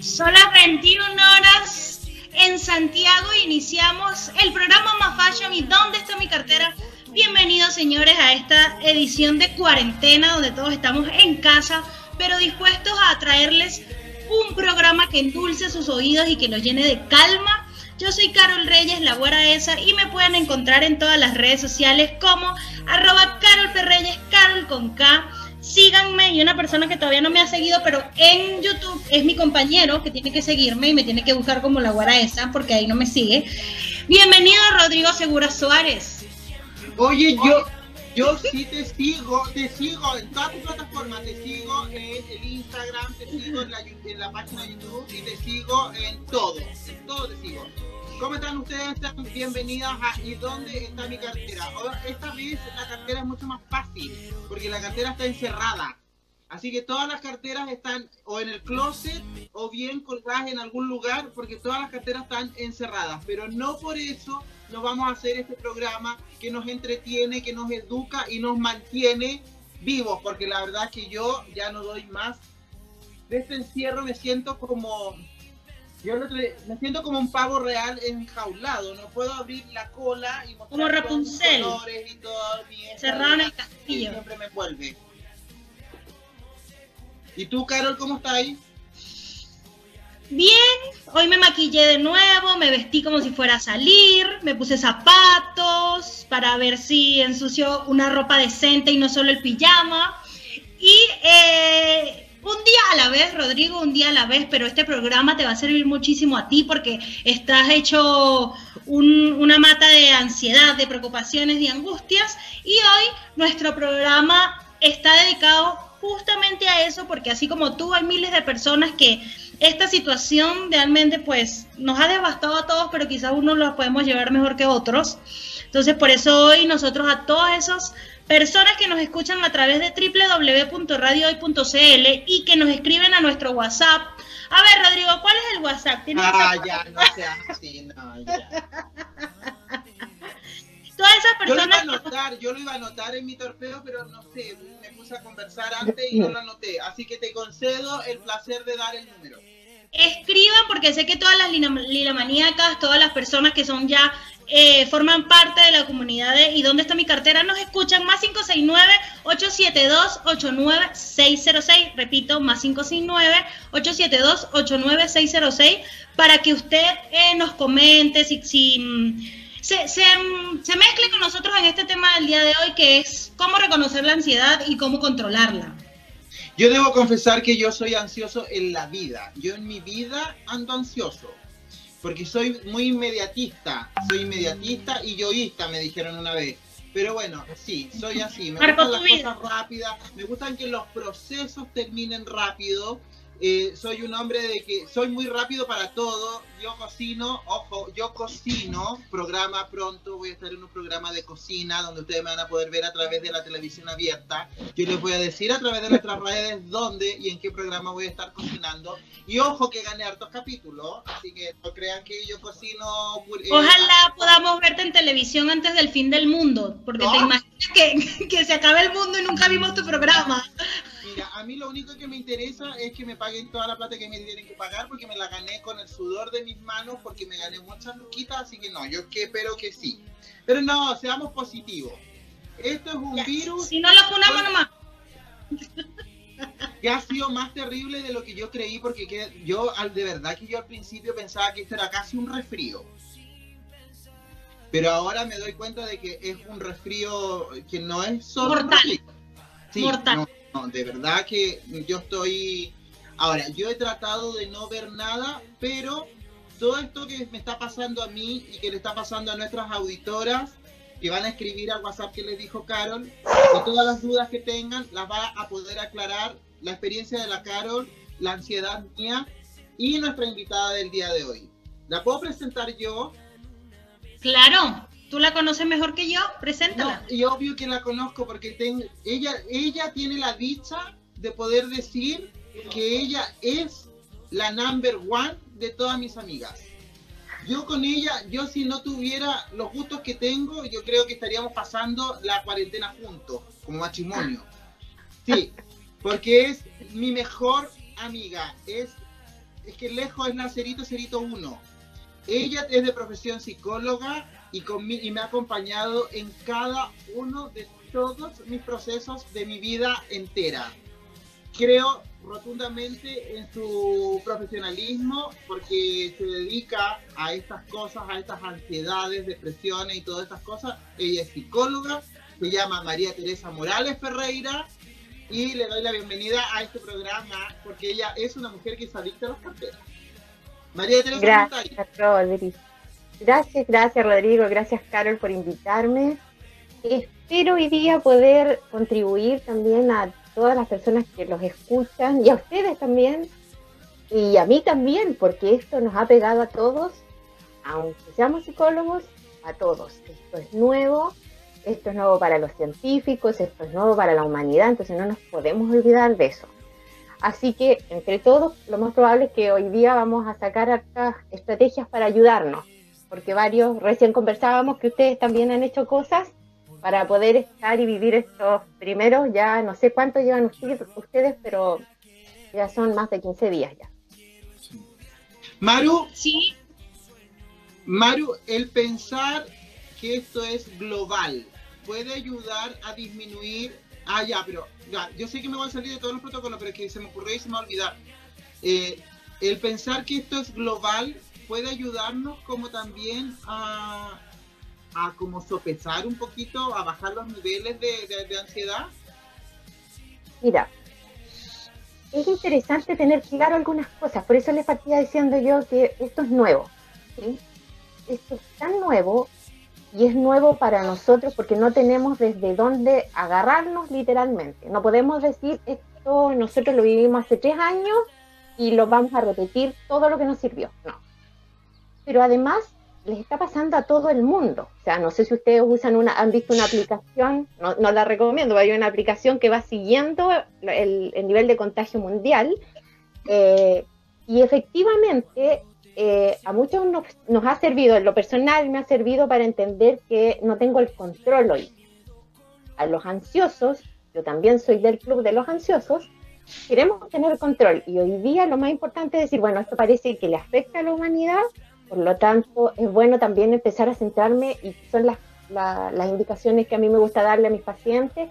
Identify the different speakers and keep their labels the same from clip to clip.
Speaker 1: Son las 21 horas en Santiago iniciamos el programa Más Fashion y ¿Dónde está mi cartera? Bienvenidos señores a esta edición de cuarentena donde todos estamos en casa pero dispuestos a traerles un programa que endulce sus oídos y que los llene de calma. Yo soy Carol Reyes, la güera esa, y me pueden encontrar en todas las redes sociales como arroba Carol Perreyes, Carol con. Síganme y una persona que todavía no me ha seguido, pero en YouTube es mi compañero que tiene que seguirme y me tiene que buscar como la güera esa, porque ahí no me sigue. Bienvenido Rodrigo Segura Suárez.
Speaker 2: Oye, yo, yo sí te sigo, te sigo en todas tus plataformas, te sigo en el Instagram, te sigo en la, en la página de YouTube y te sigo en todo, en todo te sigo. ¿Cómo están ustedes? Bienvenidas a ¿Y dónde está mi cartera? Esta vez la cartera es mucho más fácil, porque la cartera está encerrada. Así que todas las carteras están o en el closet o bien colgadas en algún lugar, porque todas las carteras están encerradas. Pero no por eso nos vamos a hacer este programa que nos entretiene, que nos educa y nos mantiene vivos, porque la verdad es que yo ya no doy más. De este encierro me siento como, yo me siento como un pavo real enjaulado, no puedo abrir la cola y
Speaker 1: mostrar como Rapunzel,
Speaker 2: y todo,
Speaker 1: cerrado en el castillo.
Speaker 2: Siempre me envuelve. ¿Y tú, Carol, cómo estás ahí?
Speaker 1: Bien, hoy me maquillé de nuevo, me vestí como si fuera a salir, me puse zapatos para ver si ensució una ropa decente y no solo el pijama. Y eh, Rodrigo, un día a la vez, pero este programa te va a servir muchísimo a ti porque estás hecho una mata de ansiedad, de preocupaciones, de angustias. Y hoy nuestro programa está dedicado justamente a eso porque así como tú hay miles de personas que esta situación realmente pues nos ha devastado a todos, pero quizás unos los podemos llevar mejor que otros. Entonces por eso hoy nosotros a todas esas personas que nos escuchan a través de www.radiohoy.cl y que nos escriben a nuestro WhatsApp. A ver, Rodrigo, ¿cuál es el WhatsApp?
Speaker 2: Ah, ya, no seas así, no, ya.
Speaker 1: Todas esas personas.
Speaker 2: Yo lo iba a anotar, yo lo iba a anotar en mi torpeo, pero no sé, me puse a conversar antes y no lo anoté. Así que te concedo el placer de dar el número
Speaker 1: escriban porque sé que todas las lilamaníacas, todas las personas que son ya eh, forman parte de la comunidad de ¿Y dónde está mi cartera? nos escuchan más 569-872-89606, repito, más 569-872-89606 para que usted eh, nos comente si, si mm, se, se, mm, se mezcle con nosotros en este tema del día de hoy que es cómo reconocer la ansiedad y cómo controlarla.
Speaker 2: Yo debo confesar que yo soy ansioso en la vida. Yo en mi vida ando ansioso. Porque soy muy inmediatista. Soy inmediatista y yoísta, me dijeron una vez. Pero bueno, sí, soy así. Me gustan las cosas rápidas. Me gustan que los procesos terminen rápido. Eh, soy un hombre de que soy muy rápido para todo. Yo cocino, ojo, yo cocino. Programa pronto, voy a estar en un programa de cocina donde ustedes me van a poder ver a través de la televisión abierta. Yo les voy a decir a través de nuestras redes dónde y en qué programa voy a estar cocinando. Y ojo que gané hartos capítulos, así que no crean que yo cocino.
Speaker 1: Eh, Ojalá podamos verte en televisión antes del fin del mundo, porque te imaginas que, que se acabe el mundo y nunca vimos tu programa.
Speaker 2: Mira, a mí lo único que me interesa es que me paguen toda la plata que me tienen que pagar porque me la gané con el sudor de mis manos, porque me gané muchas luquitas, así que no, yo que espero que sí. Pero no, seamos positivos. Esto es un virus.
Speaker 1: Si no lo funamos nomás.
Speaker 2: Que ha sido más terrible de lo que yo creí, porque que yo, de verdad que yo al principio pensaba que esto era casi un resfrío. Pero ahora me doy cuenta de que es un resfrío que no es solo.
Speaker 1: Mortal.
Speaker 2: Sí, Mortal. No, de verdad que yo estoy... Ahora, yo he tratado de no ver nada, pero todo esto que me está pasando a mí y que le está pasando a nuestras auditoras, que van a escribir al WhatsApp que les dijo Carol, y todas las dudas que tengan las va a poder aclarar la experiencia de la Carol, la ansiedad mía y nuestra invitada del día de hoy. ¿La puedo presentar yo?
Speaker 1: Claro. ¿Tú la conoces mejor que yo? Preséntala.
Speaker 2: y obvio que la conozco porque ella, ella tiene la dicha de poder decir que ella es la number one de todas mis amigas. Yo con ella, yo si no tuviera los gustos que tengo, yo creo que estaríamos pasando la cuarentena juntos, como matrimonio. Sí, porque es mi mejor amiga, es es que lejos es la Cerito Cerito 1. Ella es de profesión psicóloga y, me ha acompañado en cada uno de todos mis procesos de mi vida entera. Creo rotundamente en su profesionalismo porque se dedica a estas cosas, a estas ansiedades, depresiones y todas estas cosas. Ella es psicóloga, se llama María Teresa Morales Ferreira y le doy la bienvenida a este programa porque ella es una mujer que se adicta a las carteras.
Speaker 3: María Teresa, gracias, Rodrigo. Gracias, gracias Rodrigo, gracias Carol por invitarme. Espero hoy día poder contribuir también a todas las personas que los escuchan y a ustedes también y a mí también, porque esto nos ha pegado a todos, aunque seamos psicólogos, a todos. Esto es nuevo, esto es nuevo para los científicos, esto es nuevo para la humanidad, entonces no nos podemos olvidar de eso. Así que entre todos, lo más probable es que hoy día vamos a sacar estas estrategias para ayudarnos, porque varios, recién conversábamos que ustedes también han hecho cosas para poder estar y vivir estos primeros, ya no sé cuánto llevan ustedes, pero ya son más de 15 días ya.
Speaker 2: Maru, sí. Maru, el pensar que esto es global puede ayudar a disminuir. Ah, ya, pero ya, yo sé que me voy a salir de todos los protocolos, pero es que se me ocurrió y se me va a olvidar. Eh, el pensar que esto es global puede ayudarnos como también a a como sopesar un poquito, a bajar los niveles de, ansiedad?
Speaker 3: Mira, es interesante tener claro algunas cosas, por eso les partía diciendo yo que esto es nuevo. Esto es tan nuevo y es nuevo para nosotros porque no tenemos desde dónde agarrarnos literalmente. No podemos decir esto nosotros lo vivimos hace tres años y lo vamos a repetir todo lo que nos sirvió. No. Pero además les está pasando a todo el mundo. O sea, no sé si ustedes usan una, han visto una aplicación, no, no la recomiendo, hay una aplicación que va siguiendo el, nivel de contagio mundial. Eh, y efectivamente, eh, a muchos nos, ha servido, en lo personal me ha servido para entender que no tengo el control hoy. A los ansiosos, yo también soy del club de los ansiosos, queremos tener control. Y hoy día lo más importante es decir, bueno, esto parece que le afecta a la humanidad, por lo tanto, es bueno también empezar a centrarme y son las, las indicaciones que a mí me gusta darle a mis pacientes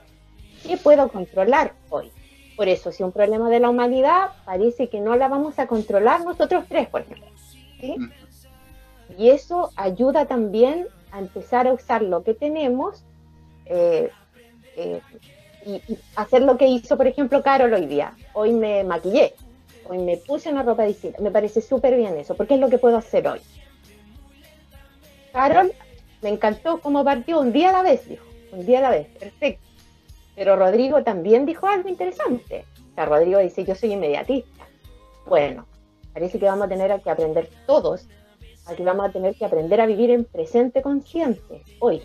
Speaker 3: que puedo controlar hoy. Por eso, si un problema de la humanidad parece que no la vamos a controlar nosotros tres, por ejemplo. Y eso ayuda también a empezar a usar lo que tenemos eh, eh, y, hacer lo que hizo, por ejemplo, Carol hoy día. Hoy me maquillé y me puse una ropa distinta. Me parece súper bien eso, porque es lo que puedo hacer hoy. Carol, me encantó cómo partió un día a la vez, dijo. Un día a la vez, perfecto. Pero Rodrigo también dijo algo interesante. O sea, Rodrigo dice, yo soy inmediatista. Bueno, parece que vamos a tener que aprender todos, aquí vamos a tener que aprender a vivir en presente consciente, hoy,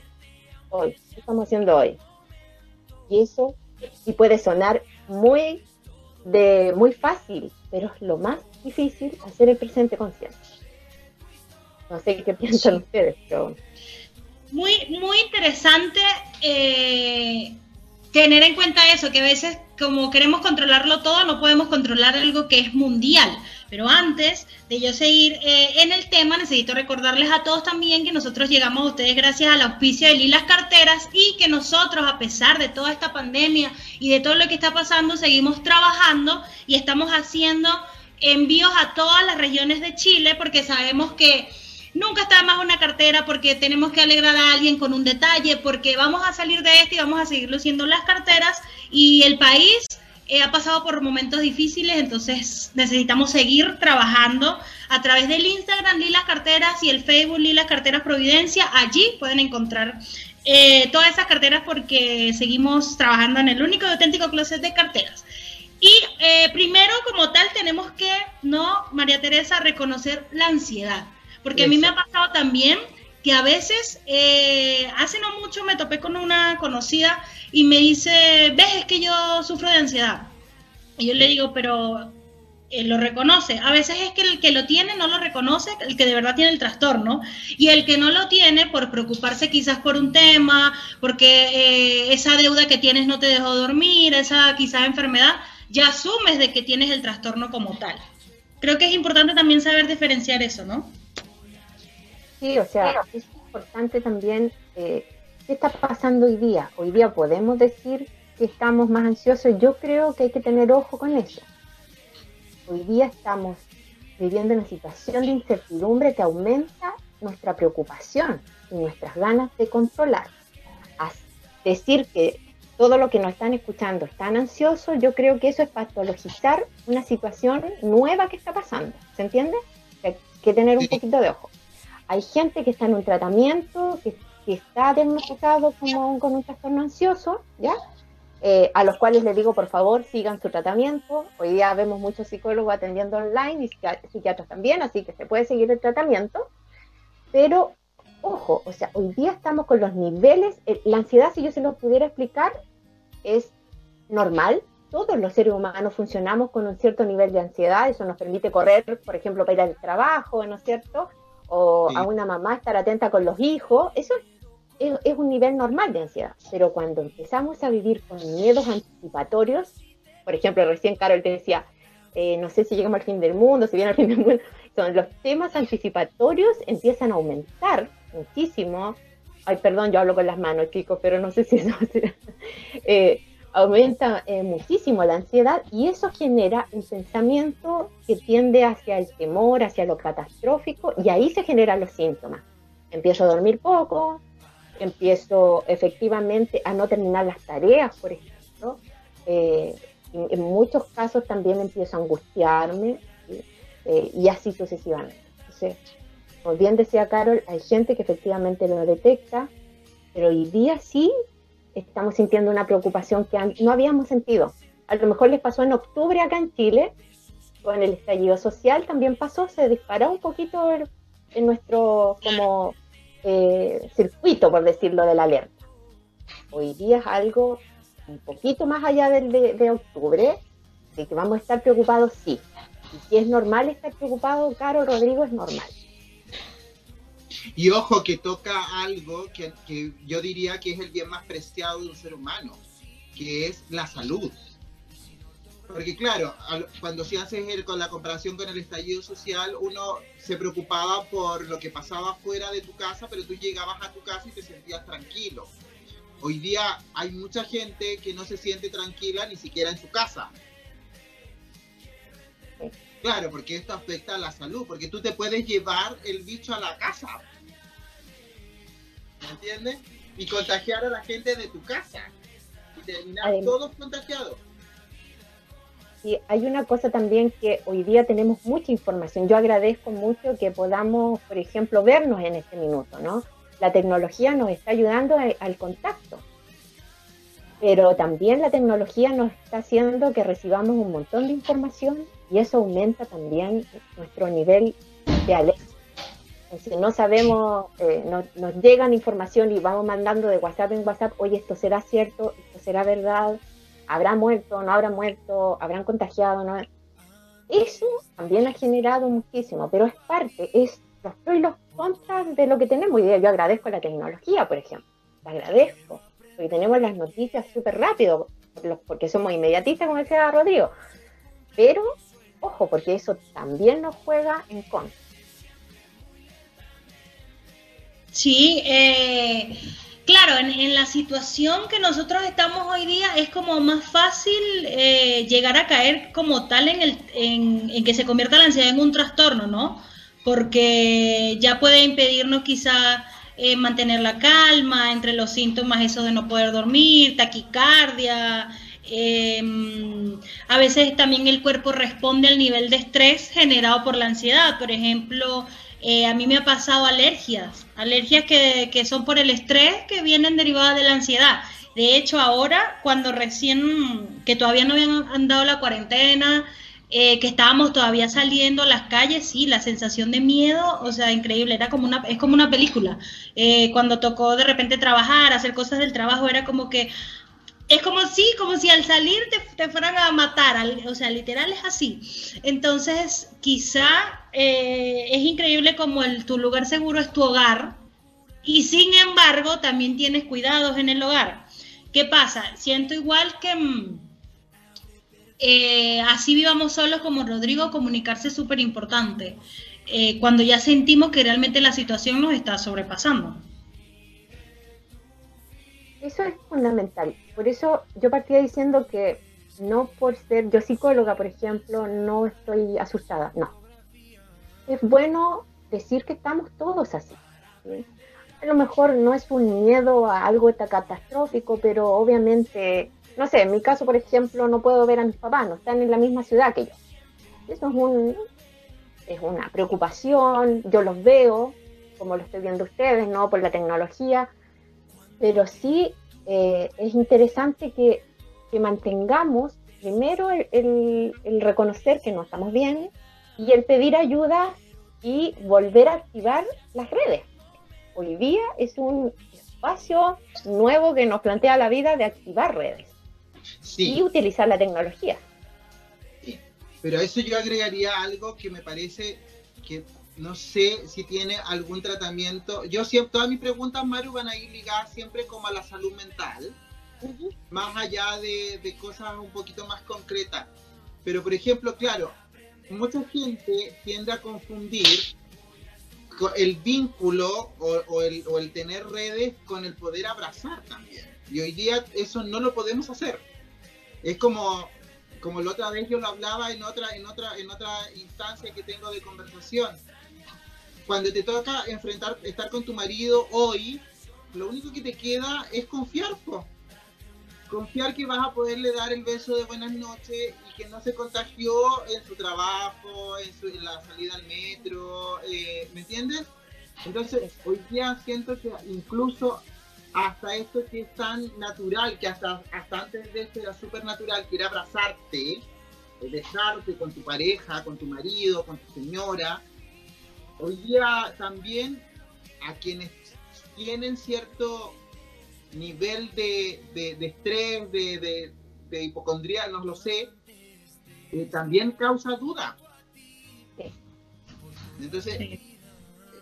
Speaker 3: hoy, ¿qué estamos haciendo hoy? Y eso sí puede sonar muy, de, muy fácil, pero es lo más difícil hacer el presente consciente. No sé qué piensan ustedes, pero...
Speaker 1: Muy, muy interesante eh, tener en cuenta eso, que a veces como queremos controlarlo todo, no podemos controlar algo que es mundial. Pero antes de yo seguir eh, en el tema, necesito recordarles a todos también que nosotros llegamos a ustedes gracias al auspicio de Lilas Carteras y que nosotros, a pesar de toda esta pandemia y de todo lo que está pasando, seguimos trabajando y estamos haciendo envíos a todas las regiones de Chile porque sabemos que nunca está más una cartera porque tenemos que alegrar a alguien con un detalle, porque vamos a salir de esto y vamos a seguir luciendo las carteras y el país eh, ha pasado por momentos difíciles, entonces necesitamos seguir trabajando a través del Instagram Lilas Carteras y el Facebook Lilas Carteras Providencia. Allí pueden encontrar eh, todas esas carteras porque seguimos trabajando en el único y auténtico closet de carteras. Y eh, primero, como tal, tenemos que, ¿no, María Teresa, reconocer la ansiedad. Porque a mí me ha pasado también que a veces, eh, hace no mucho me topé con una conocida y me dice, ves, es que yo sufro de ansiedad. Y yo le digo, pero él lo reconoce. A veces es que el que lo tiene no lo reconoce, el que de verdad tiene el trastorno, y el que no lo tiene por preocuparse quizás por un tema, porque eh, esa deuda que tienes no te dejó dormir, esa quizás enfermedad, ya asumes de que tienes el trastorno como tal. creo que es importante también saber diferenciar eso, ¿no?
Speaker 3: Sí, o sea, es importante también eh, qué está pasando hoy día. Hoy día podemos decir que estamos más ansiosos. Yo creo que hay que tener ojo con eso. Hoy día estamos viviendo una situación de incertidumbre que aumenta nuestra preocupación y nuestras ganas de controlar. decir que todo lo que nos están escuchando están ansiosos, yo creo que eso es patologizar una situación nueva que está pasando. ¿Se entiende? Hay que tener un poquito de ojo. Hay gente que está en un tratamiento, que, está diagnosticado como, con un trastorno ansioso, ¿ya? Eh, a los cuales les digo, por favor, sigan su tratamiento. Hoy día vemos muchos psicólogos atendiendo online y psiquiatras también, así que se puede seguir el tratamiento. Pero, ojo, o sea, hoy día estamos con los niveles, eh, la ansiedad, si yo se lo pudiera explicar, es normal. Todos los seres humanos funcionamos con un cierto nivel de ansiedad, eso nos permite correr, por ejemplo, para ir al trabajo, ¿no es cierto? O a una mamá estar atenta con los hijos, eso es es, un nivel normal de ansiedad, pero cuando empezamos a vivir con miedos anticipatorios, por ejemplo, recién Carol te decía, eh, no sé si llegamos al fin del mundo, si viene al fin del mundo, son los temas anticipatorios empiezan a aumentar muchísimo. Ay, perdón, yo hablo con las manos, chicos, pero no sé si eso eh, aumenta eh, muchísimo la ansiedad y eso genera un pensamiento que tiende hacia el temor, hacia lo catastrófico y ahí se generan los síntomas. Empiezo a dormir poco, empiezo efectivamente a no terminar las tareas, por ejemplo. Eh, en, muchos casos también empiezo a angustiarme eh, y así sucesivamente. Entonces, como bien decía Carol, hay gente que efectivamente lo detecta, pero hoy día sí estamos sintiendo una preocupación que no habíamos sentido. A lo mejor les pasó en octubre acá en Chile, con el estallido social también pasó, se disparó un poquito en nuestro como eh, circuito, por decirlo, de la alerta. Hoy día es algo un poquito más allá del de, octubre, de que vamos a estar preocupados, sí. Y si es normal estar preocupado, Caro Rodrigo, es normal.
Speaker 2: Y ojo que toca algo que, que, yo diría que es el bien más preciado de un ser humano, que es la salud. Porque claro, cuando se hace con la comparación con el estallido social, uno se preocupaba por lo que pasaba fuera de tu casa, pero tú llegabas a tu casa y te sentías tranquilo. Hoy día hay mucha gente que no se siente tranquila ni siquiera en su casa. Claro, porque esto afecta a la salud, porque tú te puedes llevar el bicho a la casa. ¿Me entiendes? Y contagiar a la gente de tu casa. Y terminar todos contagiados.
Speaker 3: Y hay una cosa también que hoy día tenemos mucha información. Yo agradezco mucho que podamos, por ejemplo, vernos en este minuto, ¿no? La tecnología nos está ayudando al contacto, pero también la tecnología nos está haciendo que recibamos un montón de información y eso aumenta también nuestro nivel de alerta. Si no sabemos, eh, nos llegan información y vamos mandando de WhatsApp en WhatsApp, oye, esto será cierto, esto será verdad, habrá muerto, no habrá muerto, habrán contagiado, no. Eso también ha generado muchísimo, pero es parte, es los pros y los contras de lo que tenemos. Yo agradezco la tecnología, por ejemplo. La agradezco, porque tenemos las noticias súper rápido, porque somos inmediatistas, como decía Rodrigo. Pero, ojo, porque eso también nos juega en contra.
Speaker 1: Sí, eh, Claro, en, la situación que nosotros estamos hoy día es como más fácil eh, llegar a caer como tal en, el, en, que se convierta la ansiedad en un trastorno, ¿no? Porque ya puede impedirnos quizá eh, mantener la calma entre los síntomas, eso de no poder dormir, taquicardia. Em, a veces también el cuerpo responde al nivel de estrés generado por la ansiedad. Por ejemplo, eh, a mí me ha pasado alergias, alergias que, que, son por el estrés que vienen derivadas de la ansiedad. De hecho, ahora, cuando recién, que todavía no habían andado la cuarentena, eh, que estábamos todavía saliendo a las calles, sí, la sensación de miedo, o sea, increíble, era como una, es como una película. Eh, cuando tocó de repente trabajar, hacer cosas del trabajo, era como que, es como si, como si al salir te, fueran a matar, o sea, literal es así. Entonces, quizá eh, es increíble como el, tu lugar seguro es tu hogar y sin embargo también tienes cuidados en el hogar. ¿Qué pasa? Siento igual que, mm, eh, así vivamos solos como Rodrigo, comunicarse es súper importante. Eh, cuando ya sentimos que realmente la situación nos está sobrepasando.
Speaker 3: Eso es fundamental. Por eso yo partía diciendo que no por ser yo psicóloga, por ejemplo, no estoy asustada. No. Es bueno decir que estamos todos así. A lo mejor no es un miedo a algo catastrófico, pero obviamente, no sé, en mi caso, por ejemplo, no puedo ver a mis papás, no están en la misma ciudad que yo. Eso es, un, es una preocupación, yo los veo, como lo estoy viendo ustedes, ¿no? Por la tecnología, pero sí eh, es interesante que, mantengamos primero el, reconocer que no estamos bien y el pedir ayuda y volver a activar las redes. Hoy día es un espacio nuevo que nos plantea la vida de activar redes y utilizar la tecnología.
Speaker 2: Sí. Pero a eso yo agregaría algo que me parece que no sé si tiene algún tratamiento. Yo siempre, todas mis preguntas, Maru, van a ir ligadas siempre como a la salud mental, más allá de, cosas un poquito más concretas. Pero, por ejemplo, claro, mucha gente tiende a confundir el vínculo o, el, o el tener redes con el poder abrazar también. Y hoy día eso no lo podemos hacer. Es como, como la otra vez yo lo hablaba en otra, en otra, en otra instancia que tengo de conversación cuando te toca enfrentar, estar con tu marido hoy, lo único que te queda es confiar, confiar que vas a poderle dar el beso de buenas noches y que no se contagió en su trabajo, en, la salida al metro, eh, ¿me entiendes? Entonces, hoy día siento que incluso hasta esto que es tan natural, que hasta, antes de esto era súper natural, que era abrazarte, besarte con tu pareja, con tu marido, con tu señora, Hoy día también a quienes tienen cierto nivel de, estrés, de, hipocondría, no lo sé, eh, también causa duda. Entonces,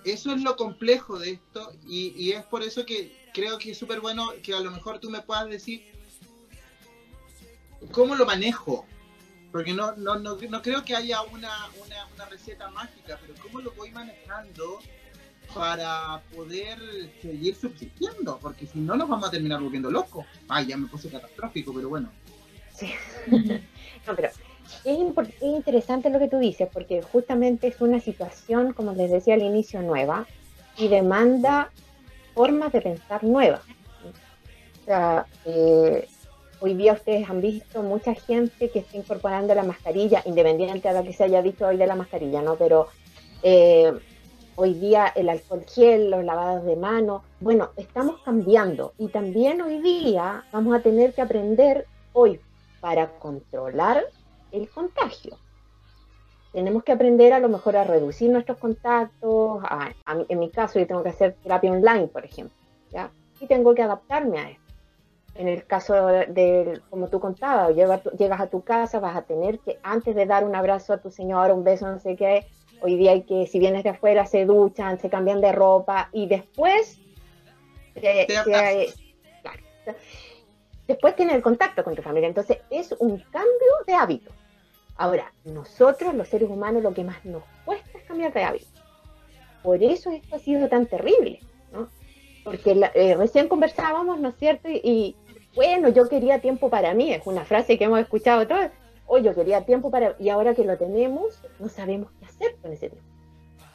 Speaker 2: eso es lo complejo de esto y, y, es por eso que creo que es súper bueno que a lo mejor tú me puedas decir cómo lo manejo, porque no, no, no, no creo que haya una, una, receta mágica, pero cómo lo voy manejando para poder seguir subsistiendo, porque si no nos vamos a terminar volviendo locos. Ay, ya me puse catastrófico, pero bueno.
Speaker 3: Sí. no, pero es, interesante lo que tú dices, porque justamente es una situación, como les decía al inicio, nueva y demanda formas de pensar nuevas. O sea, eh, Hoy día ustedes han visto mucha gente que está incorporando la mascarilla, independiente de lo que se haya visto hoy de la mascarilla, ¿no? Pero eh, hoy día el alcohol gel, los lavados de mano, bueno, estamos cambiando y también hoy día vamos a tener que aprender hoy para controlar el contagio. Tenemos que aprender a lo mejor a reducir nuestros contactos. en mi caso, yo tengo que hacer terapia online, por ejemplo, ¿ya? Y tengo que adaptarme a esto. En el caso de, como tú contabas, llegas a tu casa, vas a tener que, antes de dar un abrazo a tu señora, un beso, no sé qué, hoy día hay que, si vienes de afuera, se duchan, se cambian de ropa y después, después tienes el contacto con tu familia. Entonces es un cambio de hábito. Ahora, nosotros los seres humanos lo que más nos cuesta es cambiar de hábito. Por eso esto ha sido tan terrible, ¿no? Porque eh, recién conversábamos, ¿no es cierto? y, bueno, yo quería tiempo para mí, es una frase que hemos escuchado todos, hoy yo quería tiempo para, y ahora que lo tenemos, no sabemos qué hacer con ese tiempo.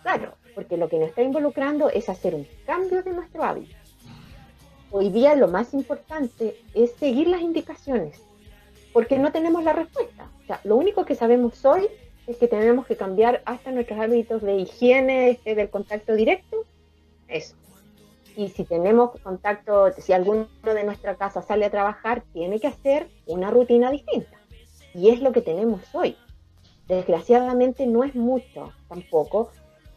Speaker 3: Claro, porque lo que nos está involucrando es hacer un cambio de nuestro hábito. Hoy día lo más importante es seguir las indicaciones, porque no tenemos la respuesta. O sea, lo único que sabemos hoy es que tenemos que cambiar hasta nuestros hábitos de higiene, este, del contacto directo, eso y si tenemos contacto, si alguno de nuestra casa sale a trabajar, tiene que hacer una rutina distinta. Y es lo que tenemos hoy. Desgraciadamente no es mucho tampoco,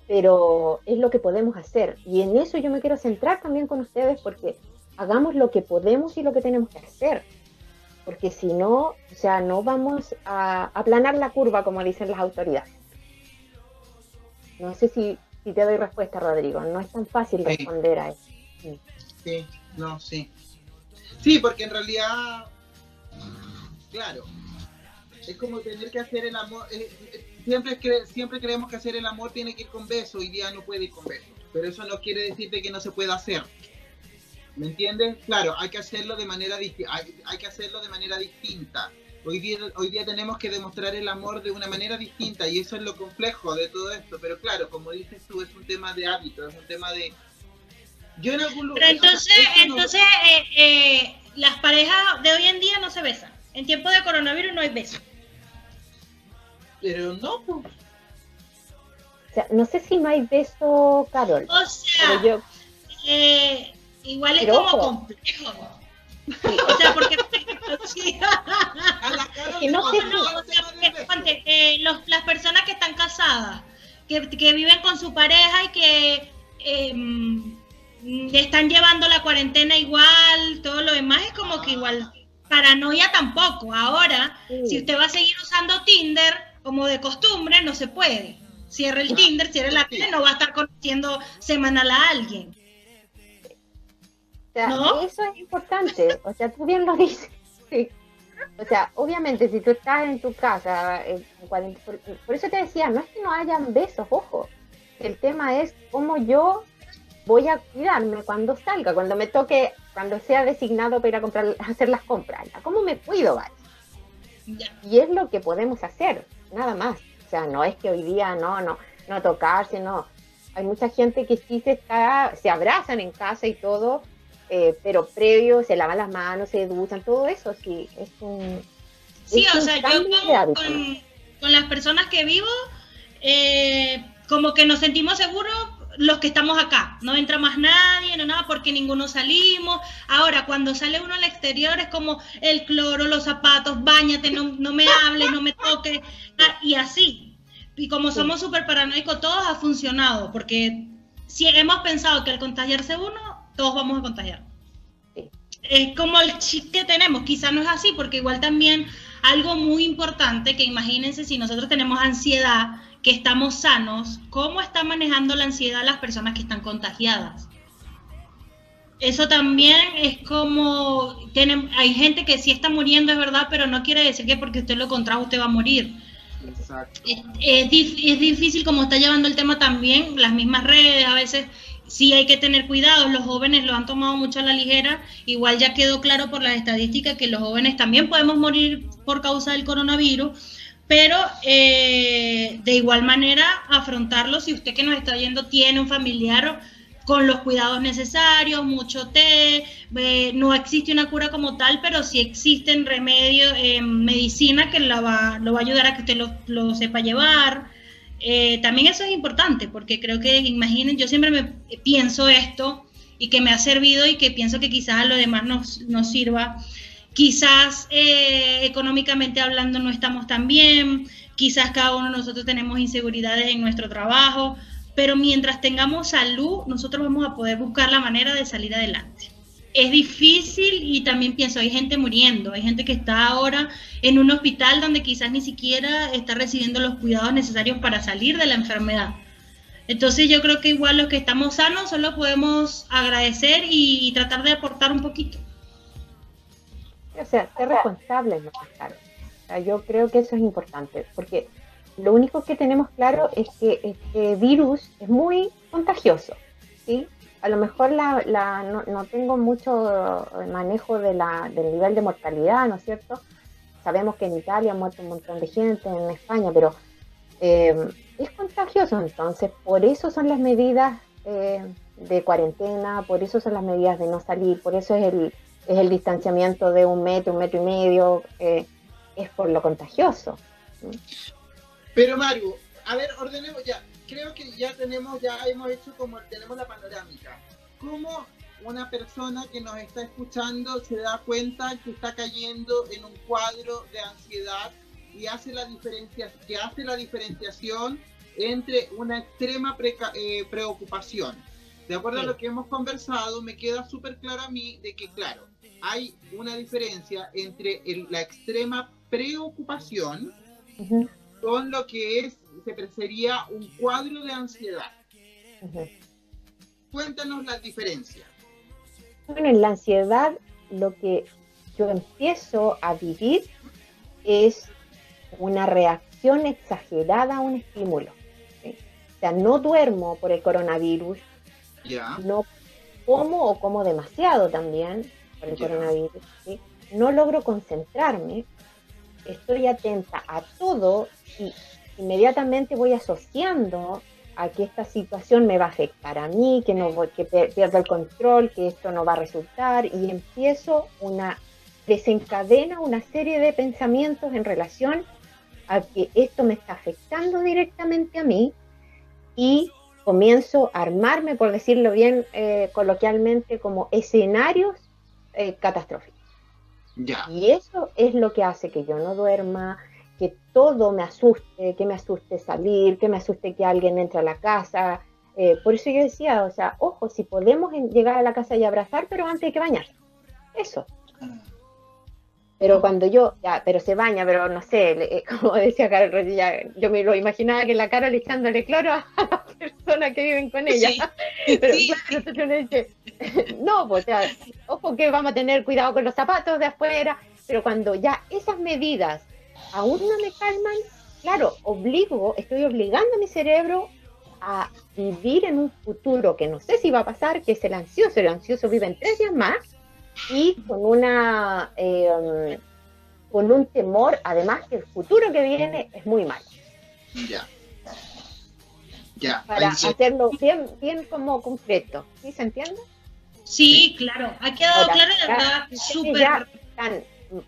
Speaker 3: pero es lo que podemos hacer. Y en eso yo me quiero centrar también con ustedes porque hagamos lo que podemos y lo que tenemos que hacer. Porque si no, o sea, no vamos a aplanar la curva, como dicen las autoridades. No sé si si te doy respuesta, Rodrigo. No es tan fácil responder a eso.
Speaker 2: Sí. no, sí. Sí, porque en realidad, claro, Es como tener que hacer el amor. eh, eh, siempre, siempre creemos que hacer el amor tiene que ir con beso. Hoy día no puede ir con beso. Pero eso no quiere decir que no se pueda hacer. ¿Me entiendes? Claro, hay que hacerlo de manera hay, hay que hacerlo de manera distinta. Hoy día, hoy día tenemos que demostrar el amor de una manera distinta y eso es lo complejo de todo esto. Pero claro, como dices tú, es un tema de hábito, es un tema de...
Speaker 1: Yo en algún lugar... Pero entonces, entonces eh, eh, las parejas de hoy en día no se besan. En tiempo de coronavirus no hay besos.
Speaker 2: Pero no, pues.
Speaker 3: O sea, no sé si no hay beso, Carol.
Speaker 1: O sea, yo... eh, igual es como complejo. O sea, porque las personas que están casadas, que, que, viven con su pareja y que eh, están llevando la cuarentena igual, todo lo demás es como que igual paranoia tampoco. Ahora, si usted va a seguir usando Tinder como de costumbre, no se puede. Cierre el Tinder, cierre la Tinder, no va a estar conociendo semanal a alguien.
Speaker 3: O sea, eso es importante. O sea, tú bien lo dices. O sea, obviamente, si tú estás en tu casa, por, eso te decía, no es que no hayan besos, ojo. El tema es cómo yo voy a cuidarme cuando salga, cuando me toque, cuando sea designado para ir a comprar, hacer las compras. ¿Cómo me cuido, ¿vale? Y es lo que podemos hacer, nada más. O sea, no es que hoy día no, no, no tocarse, no. Hay mucha gente que sí se está, se abrazan en casa y todo, eh, pero previo se lavan las manos, se duchan, todo eso sí, es un...
Speaker 1: Sí, o sea, yo con, las personas que vivo, eh, como que nos sentimos seguros los que estamos acá, no entra más nadie, no nada, porque ninguno salimos. Ahora, cuando sale uno al exterior es como el cloro, los zapatos, bañate, no, no me hables, no me toques, y así. Y como somos súper paranoicos, todos ha funcionado, porque si hemos pensado que al contagiarse uno, todos vamos a contagiar. Es como el chip que tenemos, quizá no es así, porque igual también algo muy importante, que imagínense si nosotros tenemos ansiedad, que estamos sanos, ¿cómo está manejando la ansiedad las personas que están contagiadas? Eso también es como, tienen, hay gente que sí está muriendo, es verdad, pero no quiere decir que porque usted lo contrajo usted va a morir. Exacto. Es, es, difícil como está llevando el tema también, las mismas redes a veces sí hay que tener cuidado, los jóvenes lo han tomado mucho a la ligera, igual ya quedó claro por las estadísticas que los jóvenes también podemos morir por causa del coronavirus, pero eh, de igual manera afrontarlo si usted que nos está oyendo tiene un familiar con los cuidados necesarios, mucho té, no existe una cura como tal, pero sí existen remedios, eh, medicina que la va, lo va a ayudar a que usted lo, lo sepa llevar. Eh, también eso es importante, porque creo que, imaginen, yo siempre me pienso esto y que me ha servido y que pienso que quizás a lo demás nos, nos sirva. Quizás eh, económicamente hablando no estamos tan bien, quizás cada uno de nosotros tenemos inseguridades en nuestro trabajo, pero mientras tengamos salud, nosotros vamos a poder buscar la manera de salir adelante es difícil y también pienso, hay gente muriendo, hay gente que está ahora en un hospital donde quizás ni siquiera está recibiendo los cuidados necesarios para salir de la enfermedad. Entonces yo creo que igual los que estamos sanos solo podemos agradecer y, tratar de aportar un poquito.
Speaker 3: O sea, ser responsable, ¿no? Yo creo que eso es importante, porque lo único que tenemos claro es que este virus es muy contagioso, ¿sí? A lo mejor la, la, no, tengo mucho manejo de la, del nivel de mortalidad, ¿no es cierto? Sabemos que en Italia ha muerto un montón de gente, en España, pero eh, es contagioso, entonces por eso son las medidas eh, de cuarentena, por eso son las medidas de no salir, por eso es el, es el distanciamiento de un metro, un metro y medio, eh, es por lo contagioso.
Speaker 2: Pero Mario, a ver, ordenemos ya, creo que ya tenemos, ya hemos hecho como tenemos la panorámica. ¿Cómo una persona que nos está escuchando se da cuenta que está cayendo en un cuadro de ansiedad y hace la diferencia, que hace la diferenciación entre una extrema eh, preocupación? De acuerdo a lo que hemos conversado, me queda súper claro a mí de que, claro, hay una diferencia entre la extrema preocupación con lo que es se sería un cuadro de ansiedad. Cuéntanos la diferencia.
Speaker 3: Bueno, en la ansiedad lo que yo empiezo a vivir es una reacción exagerada a un estímulo. O sea, no duermo por el coronavirus, no como o como demasiado también por el coronavirus, no logro concentrarme, estoy atenta a todo y inmediatamente voy asociando a que esta situación me va a afectar a mí, que no voy, que pierdo el control, que esto no va a resultar y empiezo una desencadena una serie de pensamientos en relación a que esto me está afectando directamente a mí y comienzo a armarme, por decirlo bien eh, coloquialmente, como escenarios eh, catastróficos. Y eso es lo que hace que yo no duerma, que todo me asuste, que me asuste salir, que me asuste que alguien entre a la casa. Eh, por eso yo decía, o sea, ojo, si podemos llegar a la casa y abrazar, pero antes hay que bañarse. Eso. Pero cuando yo, ya, pero se baña, pero no sé, eh, como decía Carol Rodilla, yo me lo imaginaba que la cara le echándole cloro a las personas que viven con ella. Pero claro, no, pues, o sea, ojo que vamos a tener cuidado con los zapatos de afuera, pero cuando ya esas medidas aún no me calman, claro, obligo, estoy obligando a mi cerebro a vivir en un futuro que no sé si va a pasar, que es el ansioso. El ansioso vive en tres días más y con una eh, con un temor, además que el futuro que viene es muy malo.
Speaker 2: Ya. Ya.
Speaker 3: Para hacerlo bien, bien como concreto. ¿Sí se entiende?
Speaker 1: Sí, claro. Ha quedado claro, verdad, súper.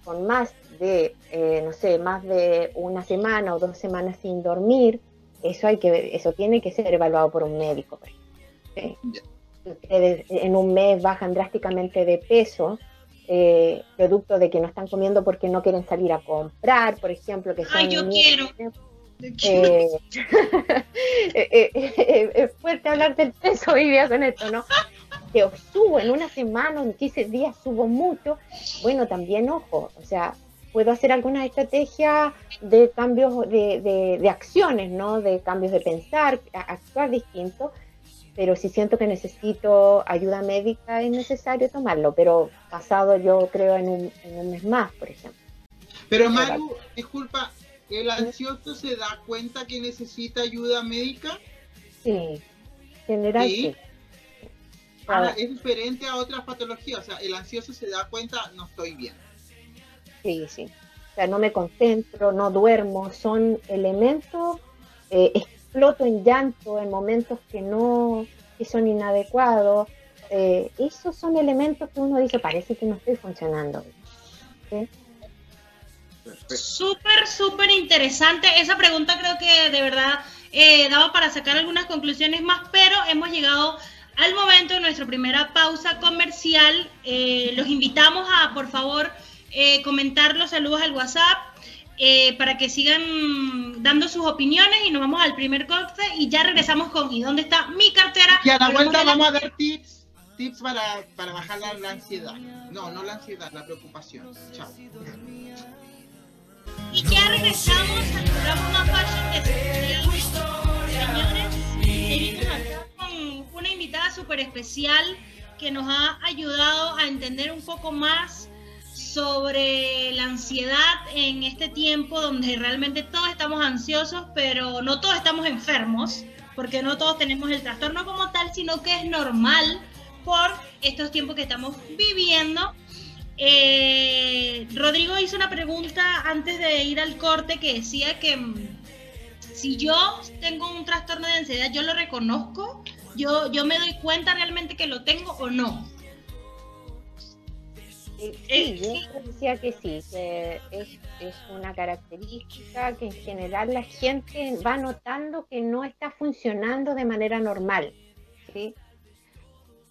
Speaker 3: Con más de, eh, no sé, más de una semana o dos semanas sin dormir, eso hay que eso tiene que ser evaluado por un médico. ¿sí? ustedes en un mes bajan drásticamente de peso, eh, producto de que no están comiendo porque no quieren salir a comprar, por ejemplo, que son
Speaker 1: Ay, yo quiero.
Speaker 3: Eh, es fuerte hablar del peso hoy día con esto, ¿no? Que subo en una semana, en 15 días subo mucho. Bueno, también, ojo, o sea, puedo hacer alguna estrategia de cambios de, de, de acciones, ¿no? De cambios de pensar, actuar distinto, pero si siento que necesito ayuda médica es necesario tomarlo, pero pasado yo creo en un, en un mes más, por ejemplo.
Speaker 2: Pero Maru, disculpa, ¿el ansioso se da cuenta que necesita ayuda médica?
Speaker 3: Sí, general
Speaker 2: sí. Ahora, es diferente a otras patologías, o sea, el ansioso se da cuenta, no estoy bien.
Speaker 3: Sí, sí. O sea, no me concentro, no duermo, son elementos eh, exploto en llanto en momentos que no, que son inadecuados. Eh, esos son elementos que uno dice, parece que no estoy funcionando.
Speaker 1: Súper, súper interesante. Esa pregunta creo que de verdad eh, daba para sacar algunas conclusiones más, pero hemos llegado al momento de nuestra primera pausa comercial. Eh, los invitamos a, por favor, comentar los saludos al WhatsApp eh, para que sigan dando sus opiniones y nos vamos al primer corte y ya regresamos con ¿y dónde está mi cartera?
Speaker 2: Y a la vuelta vamos a dar tips, tips para, para bajar la, ansiedad. No, no la ansiedad, la preocupación. Chao.
Speaker 1: Y ya regresamos al programa más fácil de Señores, seguimos acá con una invitada súper especial que nos ha ayudado a entender un poco más sobre la ansiedad en este tiempo donde realmente todos estamos ansiosos, pero no todos estamos enfermos, porque no todos tenemos el trastorno como tal, sino que es normal por estos tiempos que estamos viviendo. Eh, Rodrigo hizo una pregunta antes de ir al corte que decía que mm, si yo tengo un trastorno de ansiedad, yo lo reconozco, yo, yo me doy cuenta realmente que lo tengo o no.
Speaker 3: Sí, yo decía que sí, que es, una característica que en general la gente va notando que no está funcionando de manera normal. Sí,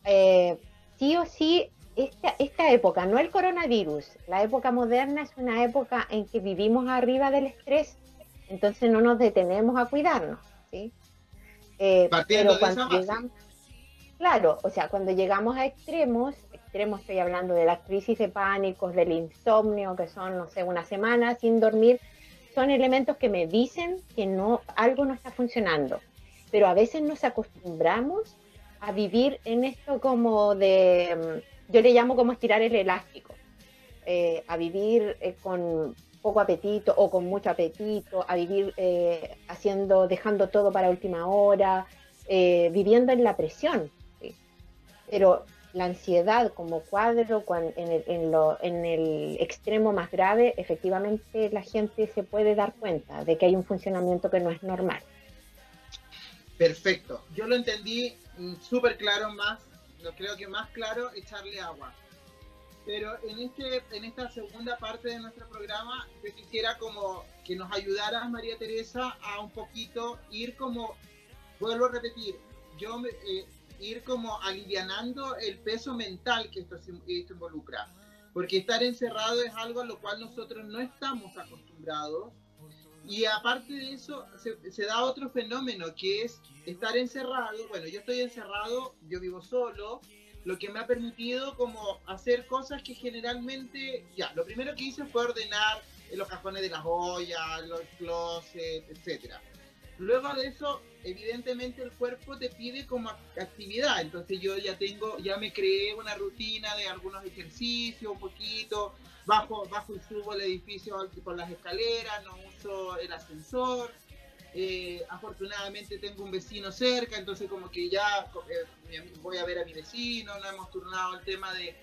Speaker 3: eh, sí o sí, esta, esta época, no el coronavirus, la época moderna es una época en que vivimos arriba del estrés, entonces no nos detenemos a cuidarnos. ¿sí?
Speaker 2: Eh, pero cuando
Speaker 3: llegamos, claro, o sea, cuando llegamos a extremos, estoy hablando de las crisis de pánicos, del insomnio, que son, no sé, una semana sin dormir, son elementos que me dicen que no, algo no está funcionando. Pero a veces nos acostumbramos a vivir en esto como de, yo le llamo como estirar el elástico, eh, a vivir eh, con, poco apetito o con mucho apetito, a vivir eh, haciendo, dejando todo para última hora, eh, viviendo en la presión. Pero la ansiedad como cuadro en, el, en, lo, en el extremo más grave, efectivamente la gente se puede dar cuenta de que hay un funcionamiento que no es normal.
Speaker 2: Perfecto, yo lo entendí mm, súper claro, más, lo creo que más claro, echarle agua. Pero en, este, en esta segunda parte de nuestro programa, yo quisiera como que nos ayudaras, María Teresa, a un poquito ir como, vuelvo a repetir, yo me, eh, ir como alivianando el peso mental que esto, esto involucra. Porque estar encerrado es algo a lo cual nosotros no estamos acostumbrados. Y aparte de eso, se, se, da otro fenómeno que es estar encerrado. Bueno, yo estoy encerrado, yo vivo solo, lo que me ha permitido como hacer cosas que generalmente, ya, lo primero que hice fue ordenar los cajones de las ollas, los closets, etcétera. Luego de eso, evidentemente el cuerpo te pide como actividad, entonces yo ya tengo, ya me creé una rutina de algunos ejercicios, un poquito, bajo, bajo y subo el edificio por las escaleras, no uso el ascensor, eh, afortunadamente tengo un vecino cerca, entonces como que ya eh, voy a ver a mi vecino, no hemos turnado el tema de,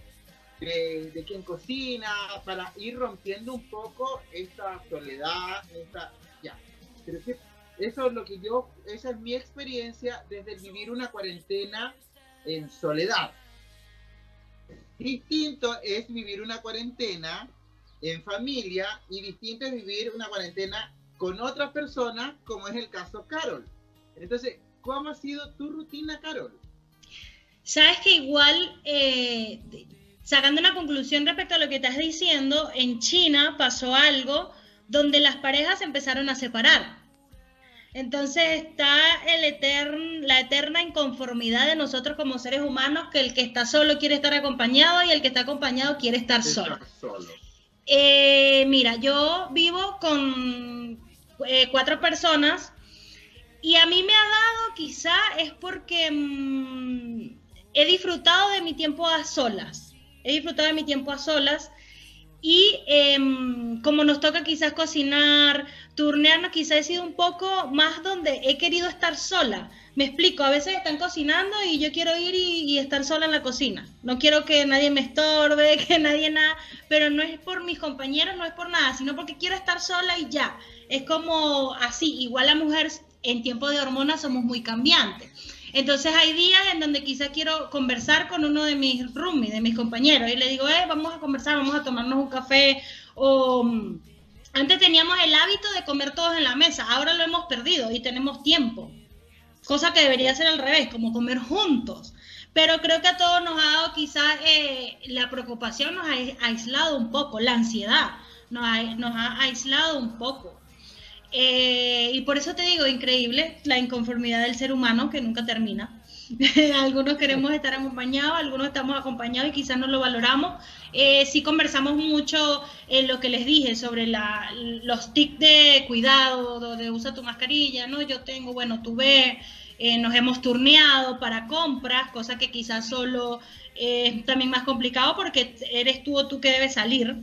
Speaker 2: de, quién cocina, para ir rompiendo un poco esta soledad, esta, ya. Pero eso es lo que yo, esa es mi experiencia desde vivir una cuarentena en soledad. Distinto es vivir una cuarentena en familia y distinto es vivir una cuarentena con otras personas, como es el caso Carol. Entonces, ¿cómo ha sido tu rutina, Carol?
Speaker 1: Sabes que igual, eh, sacando una conclusión respecto a lo que estás diciendo, en China pasó algo donde las parejas empezaron a separar. Entonces está el la eterna inconformidad de nosotros como seres humanos, que el que está solo quiere estar acompañado y el que está acompañado quiere estar solo. Eh, mira, yo vivo con eh, cuatro personas y a mí me ha dado quizá es porque mm, he disfrutado de mi tiempo a solas. He disfrutado de mi tiempo a solas y em, como nos toca quizás cocinar, turnearnos, quizás he sido un poco más donde he querido estar sola. Me explico, a veces están cocinando y yo quiero ir y, y, estar sola en la cocina. No quiero que nadie me estorbe, que nadie nada, pero no es por mis compañeros, no es por nada, sino porque quiero estar sola y ya es como así, igual la mujer en tiempo de hormonas somos muy cambiantes. Entonces hay días en donde quizás quiero conversar con uno de mis roomies, de mis compañeros, y le digo, eh, vamos a conversar, vamos a tomarnos un café, o mm, antes teníamos el hábito de comer todos en la mesa, ahora lo hemos perdido y tenemos tiempo, cosa que debería ser al revés, como comer juntos. Pero creo que a todos nos ha dado quizás eh, la preocupación, nos ha aislado un poco, la ansiedad nos nos ha aislado un poco. Eh, y por eso te digo, increíble la inconformidad del ser humano que nunca termina. algunos queremos estar acompañados, algunos estamos acompañados y quizás no lo valoramos. Eh, sí conversamos mucho en lo que les dije sobre los tics de cuidado, de usa tu mascarilla, ¿no? Yo tengo, bueno, tú ves, eh, nos hemos turneado para compras, cosa que quizás solo es también más complicado porque eres tú o tú que debes salir.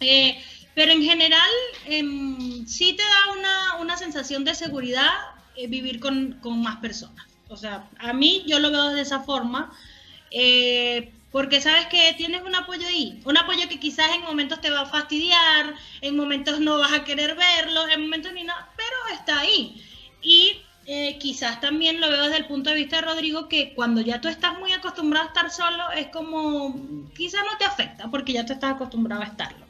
Speaker 1: Eh, pero en general em, sí te da una, sensación de seguridad eh, vivir con, más personas. O sea, a mí yo lo veo de esa forma, eh, porque sabes que tienes un apoyo ahí, un apoyo que quizás en momentos te va a fastidiar, en momentos no vas a querer verlo, en momentos ni nada, pero está ahí. Y eh, quizás también lo veo desde el punto de vista de Rodrigo, que cuando ya tú estás muy acostumbrado a estar solo, es como, quizás no te afecta, porque ya tú estás acostumbrado a estarlo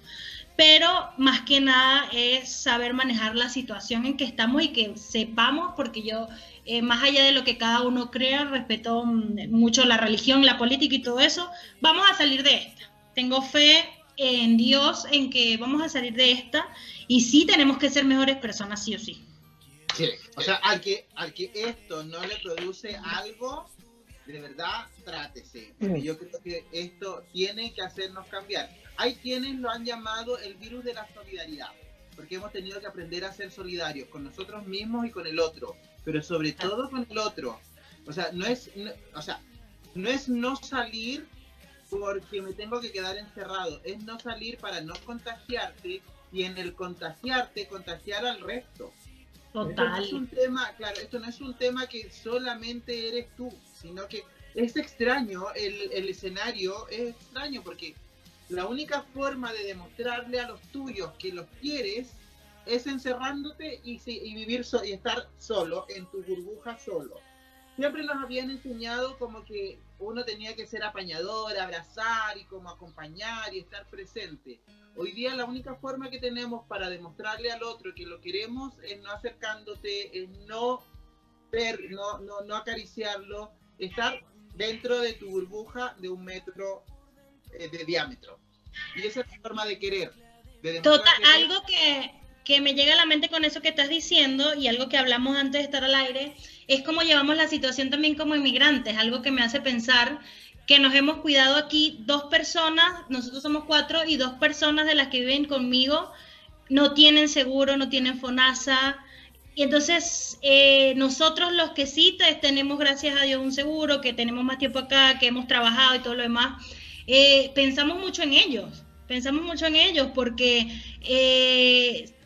Speaker 1: pero más que nada es saber manejar la situación en que estamos y que sepamos, porque yo, eh, más allá de lo que cada uno crea, respeto mm, mucho la religión, la política y todo eso, vamos a salir de esta. Tengo fe en Dios, en que vamos a salir de esta y sí tenemos que ser mejores personas, sí o sí.
Speaker 2: Sí, o sea, al que, al que esto no le produce algo, de verdad, trátese. Porque yo creo que esto tiene que hacernos cambiar. Hay quienes lo han llamado el virus de la solidaridad, porque hemos tenido que aprender a ser solidarios con nosotros mismos y con el otro, pero sobre todo con el otro. O sea, no es, no, o sea, no es no salir porque me tengo que quedar encerrado, es no salir para no contagiarte y en el contagiarte, contagiar al resto.
Speaker 1: Total.
Speaker 2: Esto no es un tema, claro, esto no es un tema que solamente eres tú, sino que es extraño, el, el escenario es extraño porque la única forma de demostrarle a los tuyos que los quieres es encerrándote y, y vivir y estar solo, en tu burbuja solo. Siempre nos habían enseñado como que uno tenía que ser apañador, abrazar y como acompañar y estar presente. Hoy día la única forma que tenemos para demostrarle al otro que lo queremos es no acercándote, es no ver, no, no, no acariciarlo, estar dentro de tu burbuja de un metro eh, de diámetro. Y esa es la forma de querer.
Speaker 1: Total, algo que, que me llega a la mente con eso que estás diciendo y algo que hablamos antes de estar al aire, es como llevamos la situación también como inmigrantes, algo que me hace pensar que nos hemos cuidado aquí dos personas, nosotros somos cuatro y dos personas de las que viven conmigo no tienen seguro, no tienen FONASA. Y entonces eh, nosotros los que sí tenemos, gracias a Dios, un seguro, que tenemos más tiempo acá, que hemos trabajado y todo lo demás, eh, pensamos mucho en ellos, pensamos mucho en ellos porque,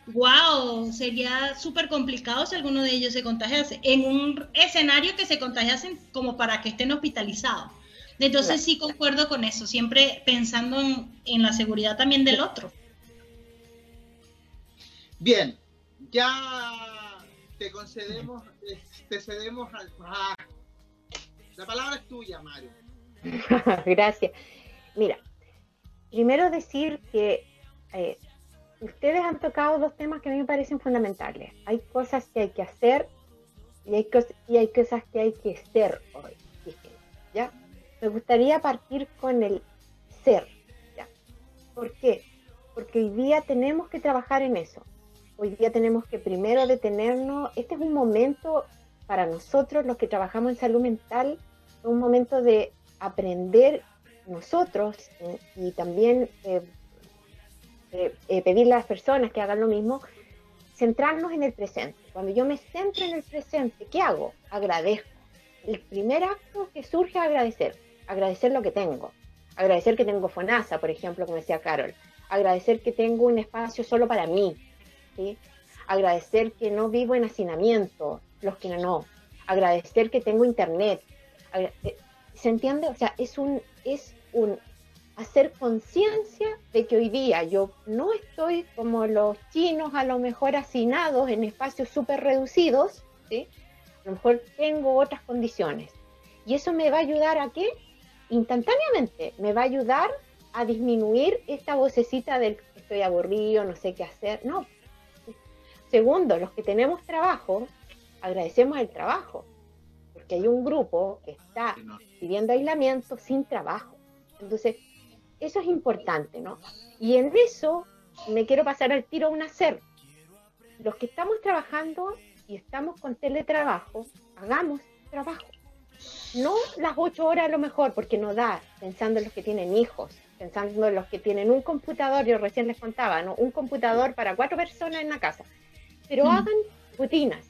Speaker 1: wow, eh, sería súper complicado si alguno de ellos se contagiase en un escenario que se contagiasen como para que estén hospitalizados. Entonces sí concuerdo con eso, siempre pensando en, la seguridad también del otro.
Speaker 2: Bien, ya te concedemos, te cedemos al... Ah, la palabra es tuya, Mario.
Speaker 3: Gracias. Mira, primero decir que eh, ustedes han tocado dos temas que a mí me parecen fundamentales. Hay cosas que hay que hacer y hay, cosas, y hay cosas que hay que ser hoy. ¿Ya? Me gustaría partir con el ser. ¿Por qué? Porque hoy día tenemos que trabajar en eso. Hoy día tenemos que primero detenernos. Este es un momento para nosotros, los que trabajamos en salud mental, un momento de aprender nosotros eh, y también eh, eh, pedirle a las personas que hagan lo mismo, centrarnos en el presente. Cuando yo me centro en el presente, ¿qué hago? Agradezco. El primer acto que surge es agradecer. Agradecer lo que tengo. Agradecer que tengo FONASA, por ejemplo, como decía Carol. Agradecer que tengo un espacio solo para mí. ¿Sí? Agradecer que no vivo en hacinamiento, los que no. Agradecer que tengo internet. ¿Se entiende? O sea, es un, es un hacer conciencia de que hoy día yo no estoy como los chinos a lo mejor hacinados en espacios súper reducidos, ¿sí? a lo mejor tengo otras condiciones. Y eso me va a ayudar a qué? Instantáneamente, me va a ayudar a disminuir esta vocecita del estoy aburrido, no sé qué hacer. No. Segundo, los que tenemos trabajo, agradecemos el trabajo, porque hay un grupo que está pidiendo aislamiento sin trabajo entonces, eso es importante, ¿no? Y en eso me quiero pasar al tiro a un hacer. Los que estamos trabajando y estamos con teletrabajo, hagamos trabajo. No las ocho horas a lo mejor, porque no da, pensando en los que tienen hijos, pensando en los que tienen un computador, yo recién les contaba, ¿no? Un computador para cuatro personas en la casa. Pero mm. hagan rutinas,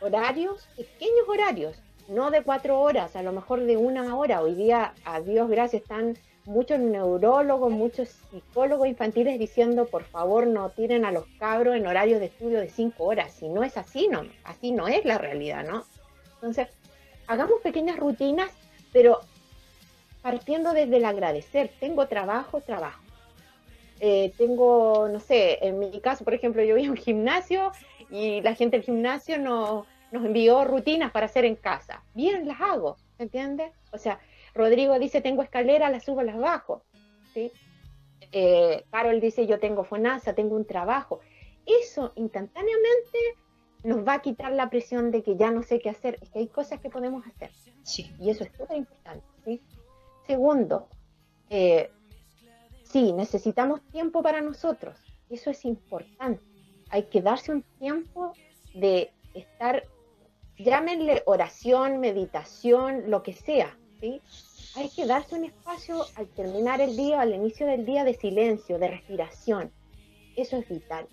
Speaker 3: horarios, pequeños horarios, no de cuatro horas, a lo mejor de una hora. Hoy día, a Dios gracias, están muchos neurólogos, muchos psicólogos infantiles diciendo, por favor, no tiren a los cabros en horarios de estudio de cinco horas. Si no es así, no, así no es la realidad, ¿no? Entonces, hagamos pequeñas rutinas, pero partiendo desde el agradecer. Tengo trabajo, trabajo. Eh, tengo, no sé, en mi caso, por ejemplo, yo voy a un gimnasio y la gente del gimnasio no nos envió rutinas para hacer en casa. Bien, las hago, ¿entiendes? O sea, Rodrigo dice, tengo escalera, las subo, las bajo. ¿sí? Eh, Carol dice, yo tengo FONASA, tengo un trabajo. Eso instantáneamente nos va a quitar la presión de que ya no sé qué hacer. Es que hay cosas que podemos hacer. Sí. Y eso es súper importante. ¿sí? Segundo, eh, sí, necesitamos tiempo para nosotros. Eso es importante. Hay que darse un tiempo de estar llámenle oración, meditación, lo que sea, ¿sí? Hay que darse un espacio al terminar el día, al inicio del día, de silencio, de respiración. Eso es vital,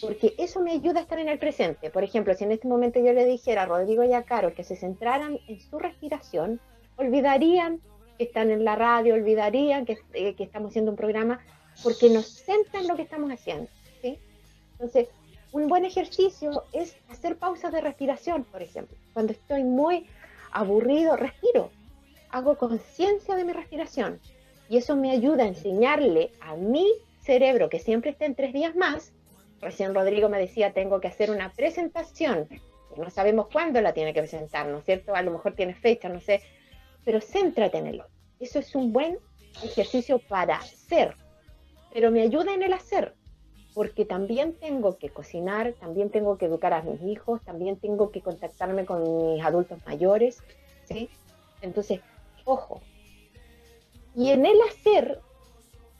Speaker 3: porque eso me ayuda a estar en el presente. Por ejemplo, si en este momento yo le dijera a Rodrigo y a Carol que se centraran en su respiración, olvidarían que están en la radio, olvidarían que, eh, que estamos haciendo un programa, porque nos centra en lo que estamos haciendo. Entonces, un buen ejercicio es hacer pausas de respiración, por ejemplo. Cuando estoy muy aburrido, respiro. Hago conciencia de mi respiración. Y eso me ayuda a enseñarle a mi cerebro, que siempre está en tres días más. Recién Rodrigo me decía, tengo que hacer una presentación. No sabemos cuándo la tiene que presentar, ¿no es cierto? A lo mejor tiene fecha, no sé. Pero céntrate en el Eso es un buen ejercicio para ser. Pero me ayuda en el hacer porque también tengo que cocinar, también tengo que educar a mis hijos, también tengo que contactarme con mis adultos mayores, ¿sí? Entonces, ojo. Y en el hacer,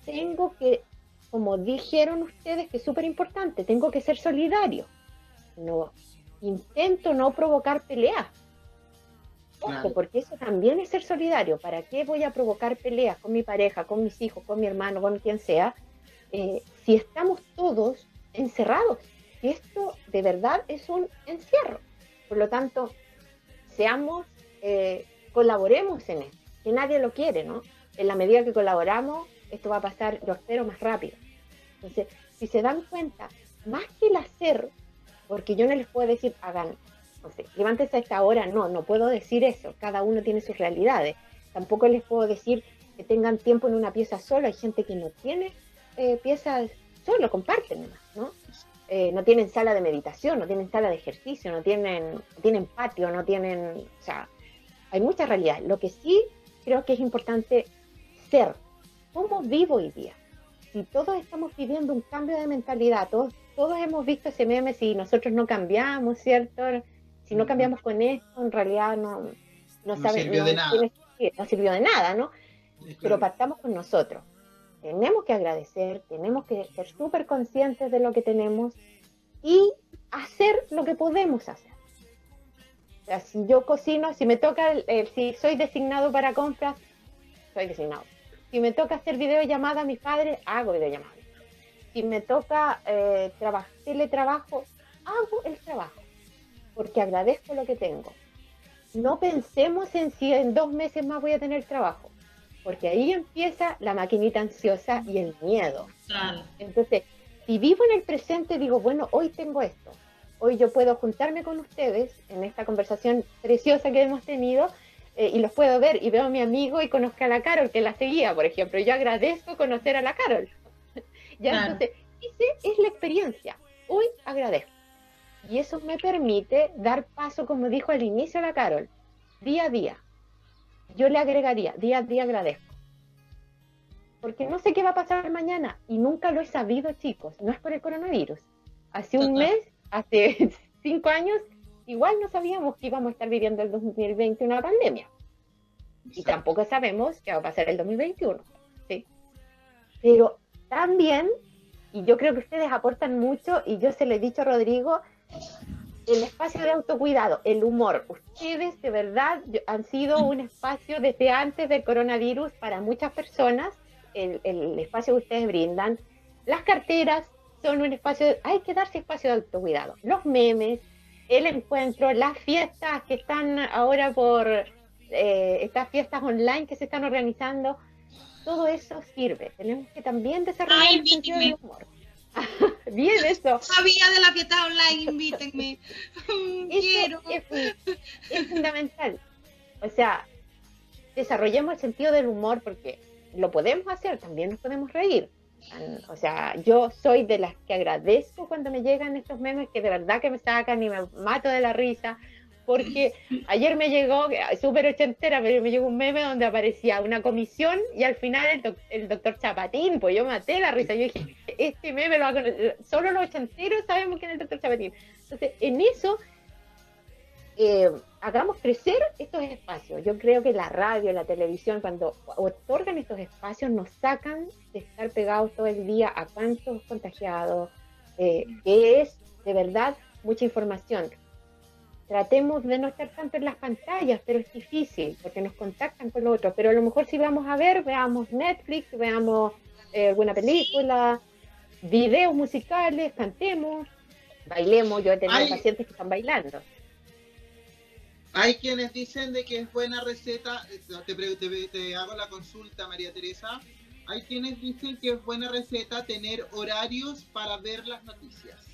Speaker 3: tengo que, como dijeron ustedes, que es súper importante, tengo que ser solidario. No, intento no provocar peleas. Ojo, porque eso también es ser solidario. ¿Para qué voy a provocar peleas con mi pareja, con mis hijos, con mi hermano, con quien sea? Eh, si estamos todos encerrados. Y esto de verdad es un encierro. Por lo tanto, seamos, eh, colaboremos en esto, que nadie lo quiere, ¿no? En la medida que colaboramos, esto va a pasar, yo espero, más rápido. Entonces, si se dan cuenta, más que el hacer, porque yo no les puedo decir, hagan, no sé, levántense a esta hora, no, no puedo decir eso, cada uno tiene sus realidades. Tampoco les puedo decir que tengan tiempo en una pieza solo, hay gente que no tiene eh, piezas solo, comparten ¿no? Eh, no tienen sala de meditación, no tienen sala de ejercicio, no tienen, tienen patio, no tienen, o sea, hay mucha realidad. Lo que sí creo que es importante ser, ¿cómo vivo hoy día? Si todos estamos viviendo un cambio de mentalidad, todos, todos hemos visto ese meme, si nosotros no cambiamos, ¿cierto? Si no cambiamos con esto, en realidad no, no,
Speaker 2: sirvió de nada.
Speaker 3: no sirvió de nada, ¿no? Pero partamos con nosotros tenemos que agradecer, tenemos que ser súper conscientes de lo que tenemos y hacer lo que podemos hacer. O sea, si yo cocino, si me toca, si soy designado para compras, soy designado. Si me toca hacer videollamada a mis padres, hago videollamada. Si me toca eh, teletrabajo, hago el trabajo, porque agradezco lo que tengo. No pensemos en si en dos meses más voy a tener trabajo porque ahí empieza la maquinita ansiosa y el miedo. Entonces, si vivo en el presente, digo, bueno, hoy tengo esto, hoy yo puedo juntarme con ustedes en esta conversación preciosa que hemos tenido eh, y los puedo ver y veo a mi amigo y conozco a la Carol que la seguía, por ejemplo. Yo agradezco conocer a la Carol. ya entonces, esa es la experiencia. Hoy agradezco. Y eso me permite dar paso, como dijo al inicio la Carol, día a día yo le agregaría, día a día agradezco. Porque no sé qué va a pasar mañana y nunca lo he sabido, chicos. No es por el coronavirus. Hace un mes, hace cinco años, igual no sabíamos que íbamos a estar viviendo el 2020 una pandemia. Y tampoco sabemos qué va a pasar el 2021. ¿sí? Pero también, y yo creo que ustedes aportan mucho, y yo se lo he dicho a Rodrigo, el espacio de autocuidado, el humor. Ustedes de verdad han sido un espacio desde antes del coronavirus para muchas personas, el, espacio que ustedes brindan. Las carteras son un espacio, hay que darse espacio de autocuidado. Los memes, el encuentro, las fiestas que están ahora por, eh, estas fiestas online que se están organizando, todo eso sirve. Tenemos que también desarrollar el sentido del humor. Bien eso.
Speaker 1: Sabía de la fiesta online, invítenme. Quiero.
Speaker 3: Es, fundamental. O sea, desarrollemos el sentido del humor porque lo podemos hacer, también nos podemos reír. O sea, yo soy de las que agradezco cuando me llegan estos memes que de verdad que me sacan y me mato de la risa porque ayer me llegó, súper ochentera, pero me llegó un meme donde aparecía una comisión y al final el, doctor Chapatín, pues yo maté la risa, yo dije, este meme lo hago, solo los ochenteros sabemos quién es el doctor Chapatín. Entonces, en eso, eh, hagamos crecer estos espacios. Yo creo que la radio, la televisión, cuando otorgan estos espacios, nos sacan de estar pegados todo el día a cuántos contagiados, eh, que es de verdad mucha información tratemos de no estar tanto en las pantallas, pero es difícil porque nos contactan con los otros. Pero a lo mejor si vamos a ver, veamos Netflix, veamos eh, alguna película, videos musicales, cantemos, bailemos. Yo he tenido pacientes que están bailando.
Speaker 2: Hay quienes dicen de que es buena receta, eh, te, te, te hago la consulta María Teresa, hay quienes dicen que es buena receta tener horarios para ver las noticias.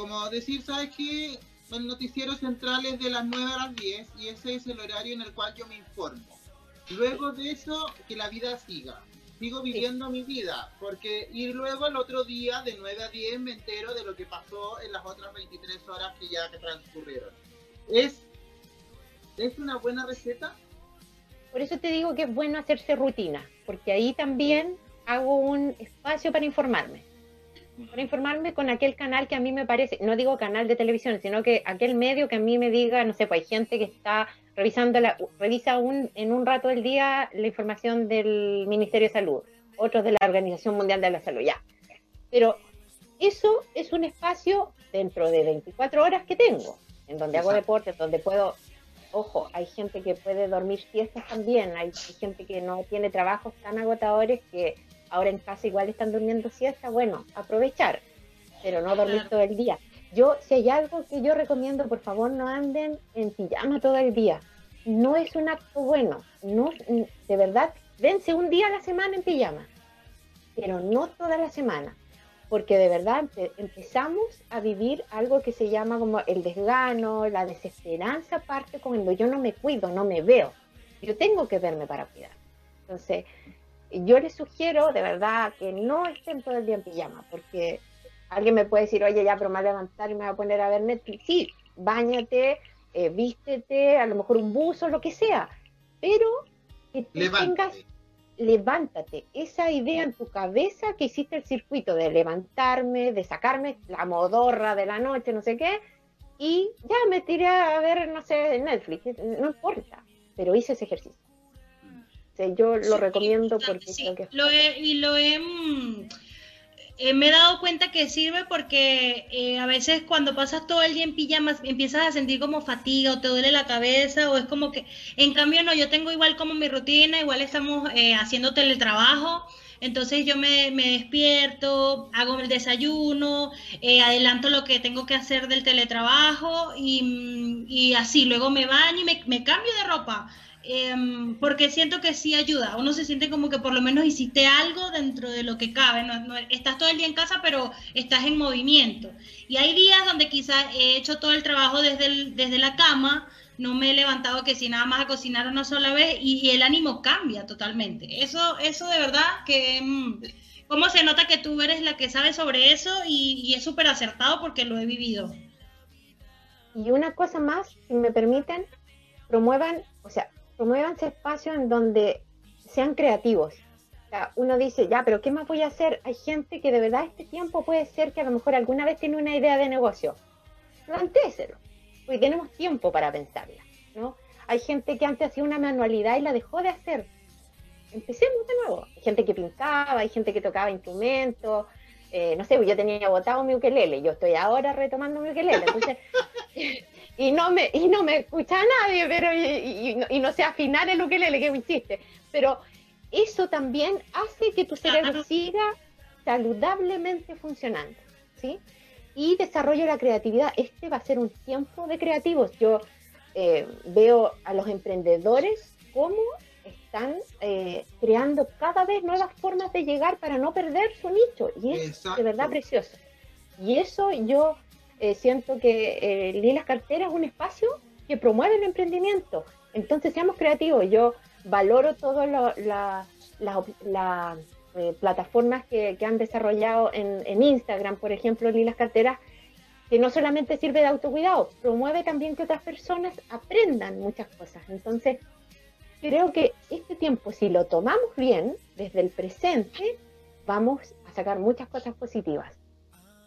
Speaker 2: Como decir, ¿sabes qué? El noticiero central es de las 9 a las 10 y ese es el horario en el cual yo me informo. Luego de eso, que la vida siga. Sigo viviendo mi vida, porque y luego el otro día de 9 a 10 me entero de lo que pasó en las otras 23 horas que ya transcurrieron. ¿Es, ¿Es una buena receta?
Speaker 3: Por eso te digo que es bueno hacerse rutina, porque ahí también hago un espacio para informarme. Para informarme con aquel canal que a mí me parece, no digo canal de televisión, sino que aquel medio que a mí me diga, no sé, pues hay gente que está revisando, la, revisa un, en un rato del día la información del Ministerio de Salud, otros de la Organización Mundial de la Salud, ya. Pero eso es un espacio dentro de 24 horas que tengo, en donde hago deporte, donde puedo ojo, hay gente que puede dormir siestas también, hay, gente que no tiene trabajos tan agotadores que ahora en casa igual están durmiendo siesta, bueno, aprovechar, pero no dormir todo el día. Yo, si hay algo que yo recomiendo, por favor no anden en pijama todo el día. No es un acto bueno, no, de verdad, vence un día a la semana en pijama, pero no toda la semana porque de verdad empezamos a vivir algo que se llama como el desgano, la desesperanza parte cuando yo no me cuido, no me veo. Yo tengo que verme para cuidar. Entonces, yo les sugiero de verdad que no estén todo el día en pijama, porque alguien me puede decir, oye, ya, pero me voy a levantar y me voy a poner a ver Netflix. Sí, bañate, eh, vístete, a lo mejor un buzo, lo que sea, pero que tengas levántate, esa idea en tu cabeza que hiciste el circuito de levantarme, de sacarme la modorra de la noche, no sé qué, y ya me tiré a ver, no sé, Netflix, no importa, pero hice ese ejercicio. Yo lo recomiendo porque creo que...
Speaker 1: Lo y lo he mm, eh, me he dado cuenta que sirve porque eh, a veces cuando pasas todo el día en pijamas empiezas a sentir como fatiga o te duele la cabeza o es como que, en cambio no, yo tengo igual como mi rutina, igual estamos eh, haciendo teletrabajo, entonces yo me, despierto, hago el desayuno, adelanto lo que tengo que hacer del teletrabajo y, mm, y así, luego me baño y me, me cambio de ropa Em, porque siento que sí ayuda. Uno se siente como que por lo menos hiciste algo dentro de lo que cabe. No, estás todo el día en casa, pero estás en movimiento. Y hay días donde quizás he hecho todo el trabajo desde, desde la cama, no me he levantado que si nada más a cocinar una sola vez y, el ánimo cambia totalmente. Eso, eso de verdad que... Mm, ¿Cómo se nota que tú eres la que sabe sobre eso y, y es súper acertado porque lo he vivido?
Speaker 3: Y una cosa más, si me permiten, promuevan, o sea, ese espacio en donde sean creativos. uno dice, ya, pero ¿qué más voy a hacer? Hay gente que de verdad este tiempo puede ser que a lo mejor alguna vez tiene una idea de negocio. Plantéselo, porque tenemos tiempo para pensarla, ¿no? Hay gente que antes hacía una manualidad y la dejó de hacer. Empecemos de nuevo. Hay gente que pintaba, hay gente que tocaba instrumentos. Eh, no sé, yo tenía botado mi ukelele, yo estoy ahora retomando mi ukelele. Entonces, y no me, y no me escucha nadie, pero y, no sé afinar el ukelele que hiciste. Pero eso también hace que tu cerebro siga saludablemente funcionando, ¿sí? Y desarrollo la creatividad. Este va a ser un tiempo de creativos. Yo eh, veo a los emprendedores cómo están eh, creando cada vez nuevas formas de llegar para no perder su nicho. Y es de verdad precioso. Y eso yo eh, siento que eh, Lilas Cartera es un espacio que promueve el emprendimiento. Entonces, seamos creativos. Yo valoro todas las eh, plataformas que, han desarrollado en, Instagram, por ejemplo, Lilas Carteras, que no solamente sirve de autocuidado, promueve también que otras personas aprendan muchas cosas. Entonces, creo que este tiempo, si lo tomamos bien, desde el presente, vamos a sacar muchas cosas positivas.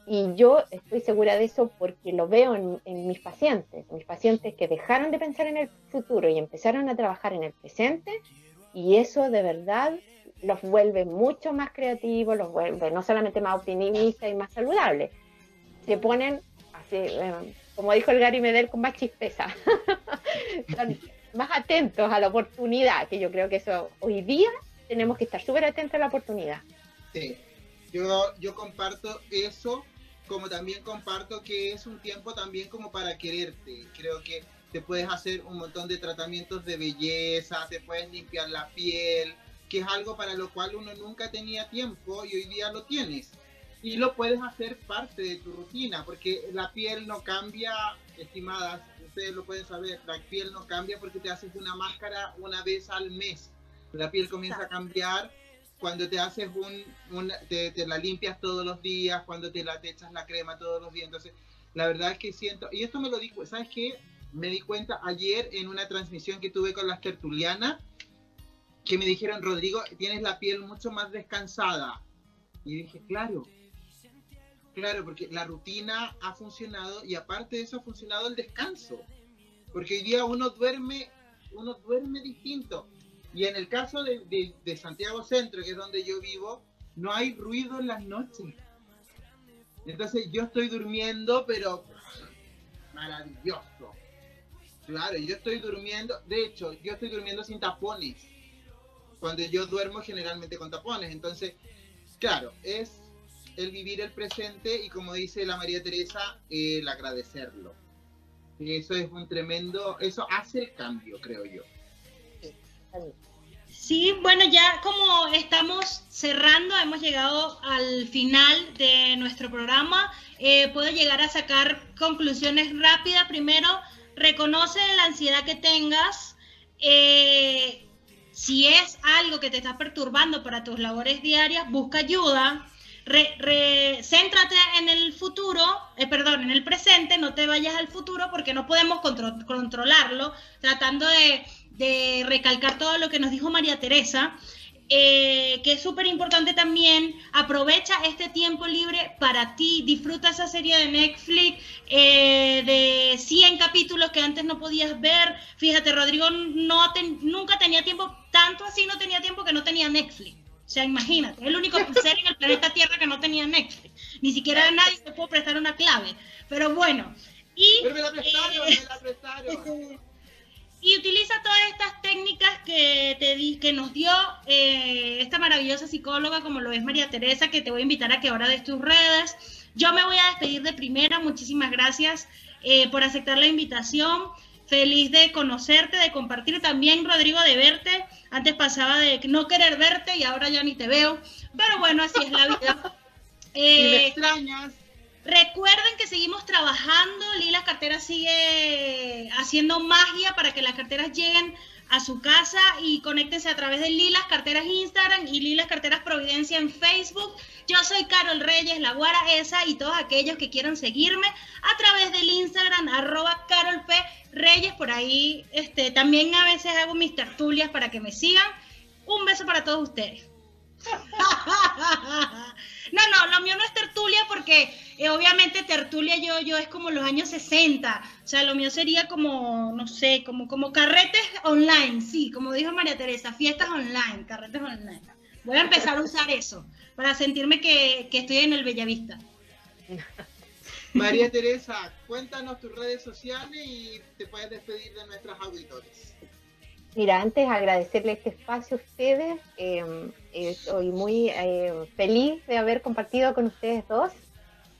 Speaker 3: Y yo estoy segura de eso porque lo veo en, mis pacientes, mis pacientes que dejaron de pensar en el futuro y empezaron a trabajar en el presente y eso de verdad los vuelve mucho más creativos, los vuelve no solamente más optimistas y más saludables, se ponen así, eh, como dijo el Gary Medel, con más chispeza, más atentos a la oportunidad, que yo creo que eso hoy día tenemos que estar súper atentos a la oportunidad.
Speaker 2: Sí, yo, yo comparto eso como también comparto que es un tiempo también como para quererte. Creo que te puedes hacer un montón de tratamientos de belleza, te puedes limpiar la piel, que es algo para lo cual uno nunca tenía tiempo y hoy día lo tienes. y lo puedes hacer parte de tu rutina, porque la piel no cambia, estimadas, ustedes lo pueden saber, la piel no cambia porque te haces una máscara una vez al mes. La piel comienza a cambiar cuando te haces un, te, la limpias todos los días, cuando te la te echas la crema todos los días. Entonces, la verdad es que siento, y esto me lo dijo, ¿sabes qué? Me di cuenta ayer en una transmisión que tuve con las tertulianas, que me dijeron, Rodrigo, tienes la piel mucho más descansada. Y dije, claro, claro, porque la rutina ha funcionado y aparte de eso ha funcionado el descanso. Porque hoy día uno duerme, uno duerme distinto. Y en el caso de, Santiago Centro, que es donde yo vivo, no hay ruido en las noches. Entonces yo estoy durmiendo, pero maravilloso. Claro, yo estoy durmiendo, de hecho, yo estoy durmiendo sin tapones. Cuando yo duermo generalmente con tapones. Entonces, claro, es el vivir el presente y como dice la María Teresa, el agradecerlo. Eso es un tremendo, eso hace el cambio, creo yo.
Speaker 1: Sí, bueno, ya como estamos cerrando, hemos llegado al final de nuestro programa. Eh, puedo llegar a sacar conclusiones rápidas. Primero, reconoce la ansiedad que tengas. Eh, si es algo que te está perturbando para tus labores diarias, busca ayuda. céntrate en el futuro, eh, perdón, en el presente, no te vayas al futuro porque no podemos controlarlo, tratando de de recalcar todo lo que nos dijo María Teresa, eh, que es súper importante también, aprovecha este tiempo libre para ti, disfruta esa serie de Netflix eh, de 100 capítulos que antes no podías ver. Fíjate, Rodrigo no nunca tenía tiempo, tanto así no tenía tiempo que no tenía Netflix. O sea, imagínate, es el único ser en el planeta Tierra que no tenía Netflix. Ni siquiera nadie se pudo prestar una clave. Pero bueno. Y,
Speaker 2: Pero me la prestaron, me la prestaron.
Speaker 1: y utiliza todas estas técnicas que, te di, que nos dio eh, esta maravillosa psicóloga como lo es María Teresa, que te voy a invitar a que ahora des tus redes. Yo me voy a despedir de primera, muchísimas gracias eh, por aceptar la invitación. Feliz de conocerte, de compartir también, Rodrigo, de verte. Antes pasaba de no querer verte y ahora ya ni te veo. Pero bueno, así es la vida.
Speaker 2: Eh, me extrañas.
Speaker 1: Recuerden que seguimos trabajando, Lila Cartera sigue haciendo magia para que las carteras lleguen a su casa y conéctense a través de Lilas Carteras Instagram y Lilas Carteras Providencia en Facebook. Yo soy Carol Reyes, la guara esa y todos aquellos que quieran seguirme a través del Instagram arroba Carol P. Reyes, por ahí este, también a veces hago mis tertulias para que me sigan. Un beso para todos ustedes. No, no, lo mío no es tertulia porque eh, obviamente tertulia yo, yo es como los años 60. O sea, lo mío sería como, no sé, como, como carretes online, sí, como dijo María Teresa, fiestas online, carretes online. Voy a empezar a usar eso para sentirme que, que estoy en el Bellavista.
Speaker 2: María Teresa, cuéntanos tus redes sociales y te puedes despedir de nuestros auditores.
Speaker 3: Mira, antes agradecerle este espacio a ustedes. Em, estoy muy em, feliz de haber compartido con ustedes dos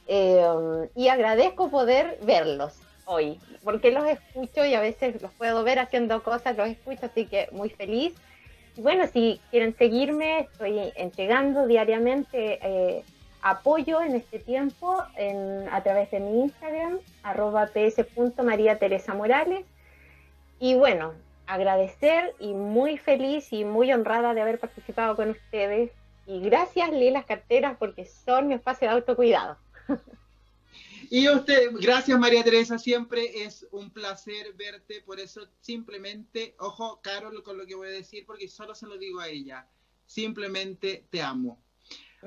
Speaker 3: em, y agradezco poder verlos hoy, porque los escucho y a veces los puedo ver haciendo cosas, los escucho, así que muy feliz. Y bueno, si quieren seguirme, estoy entregando diariamente eh, apoyo en este tiempo a través de mi Instagram, arroba ps.mariateresamorales. Y bueno, agradecer y muy feliz y muy honrada de haber participado con ustedes. Y gracias, Lilas Carteras, porque son mi espacio de autocuidado.
Speaker 2: Y usted, gracias María Teresa, siempre es un placer verte, por eso simplemente, ojo, Carol, con lo que voy a decir, porque solo se lo digo a ella, simplemente te amo.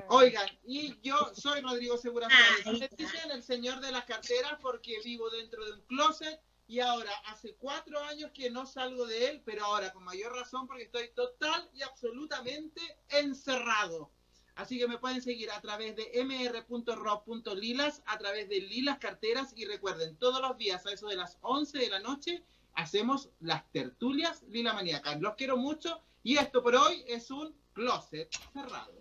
Speaker 2: Oigan, y yo soy Rodrigo Segura Me dicen el señor de las carteras porque vivo dentro de un closet y ahora hace cuatro años que no salgo de él, pero ahora con mayor razón porque estoy total y absolutamente encerrado. Así que me pueden seguir a través de mr.rob.lilas, a través de Lilas Carteras y recuerden, todos los días a eso de las 11 de la noche hacemos las tertulias Lila Maníacas. Los quiero mucho y esto por hoy es un closet cerrado.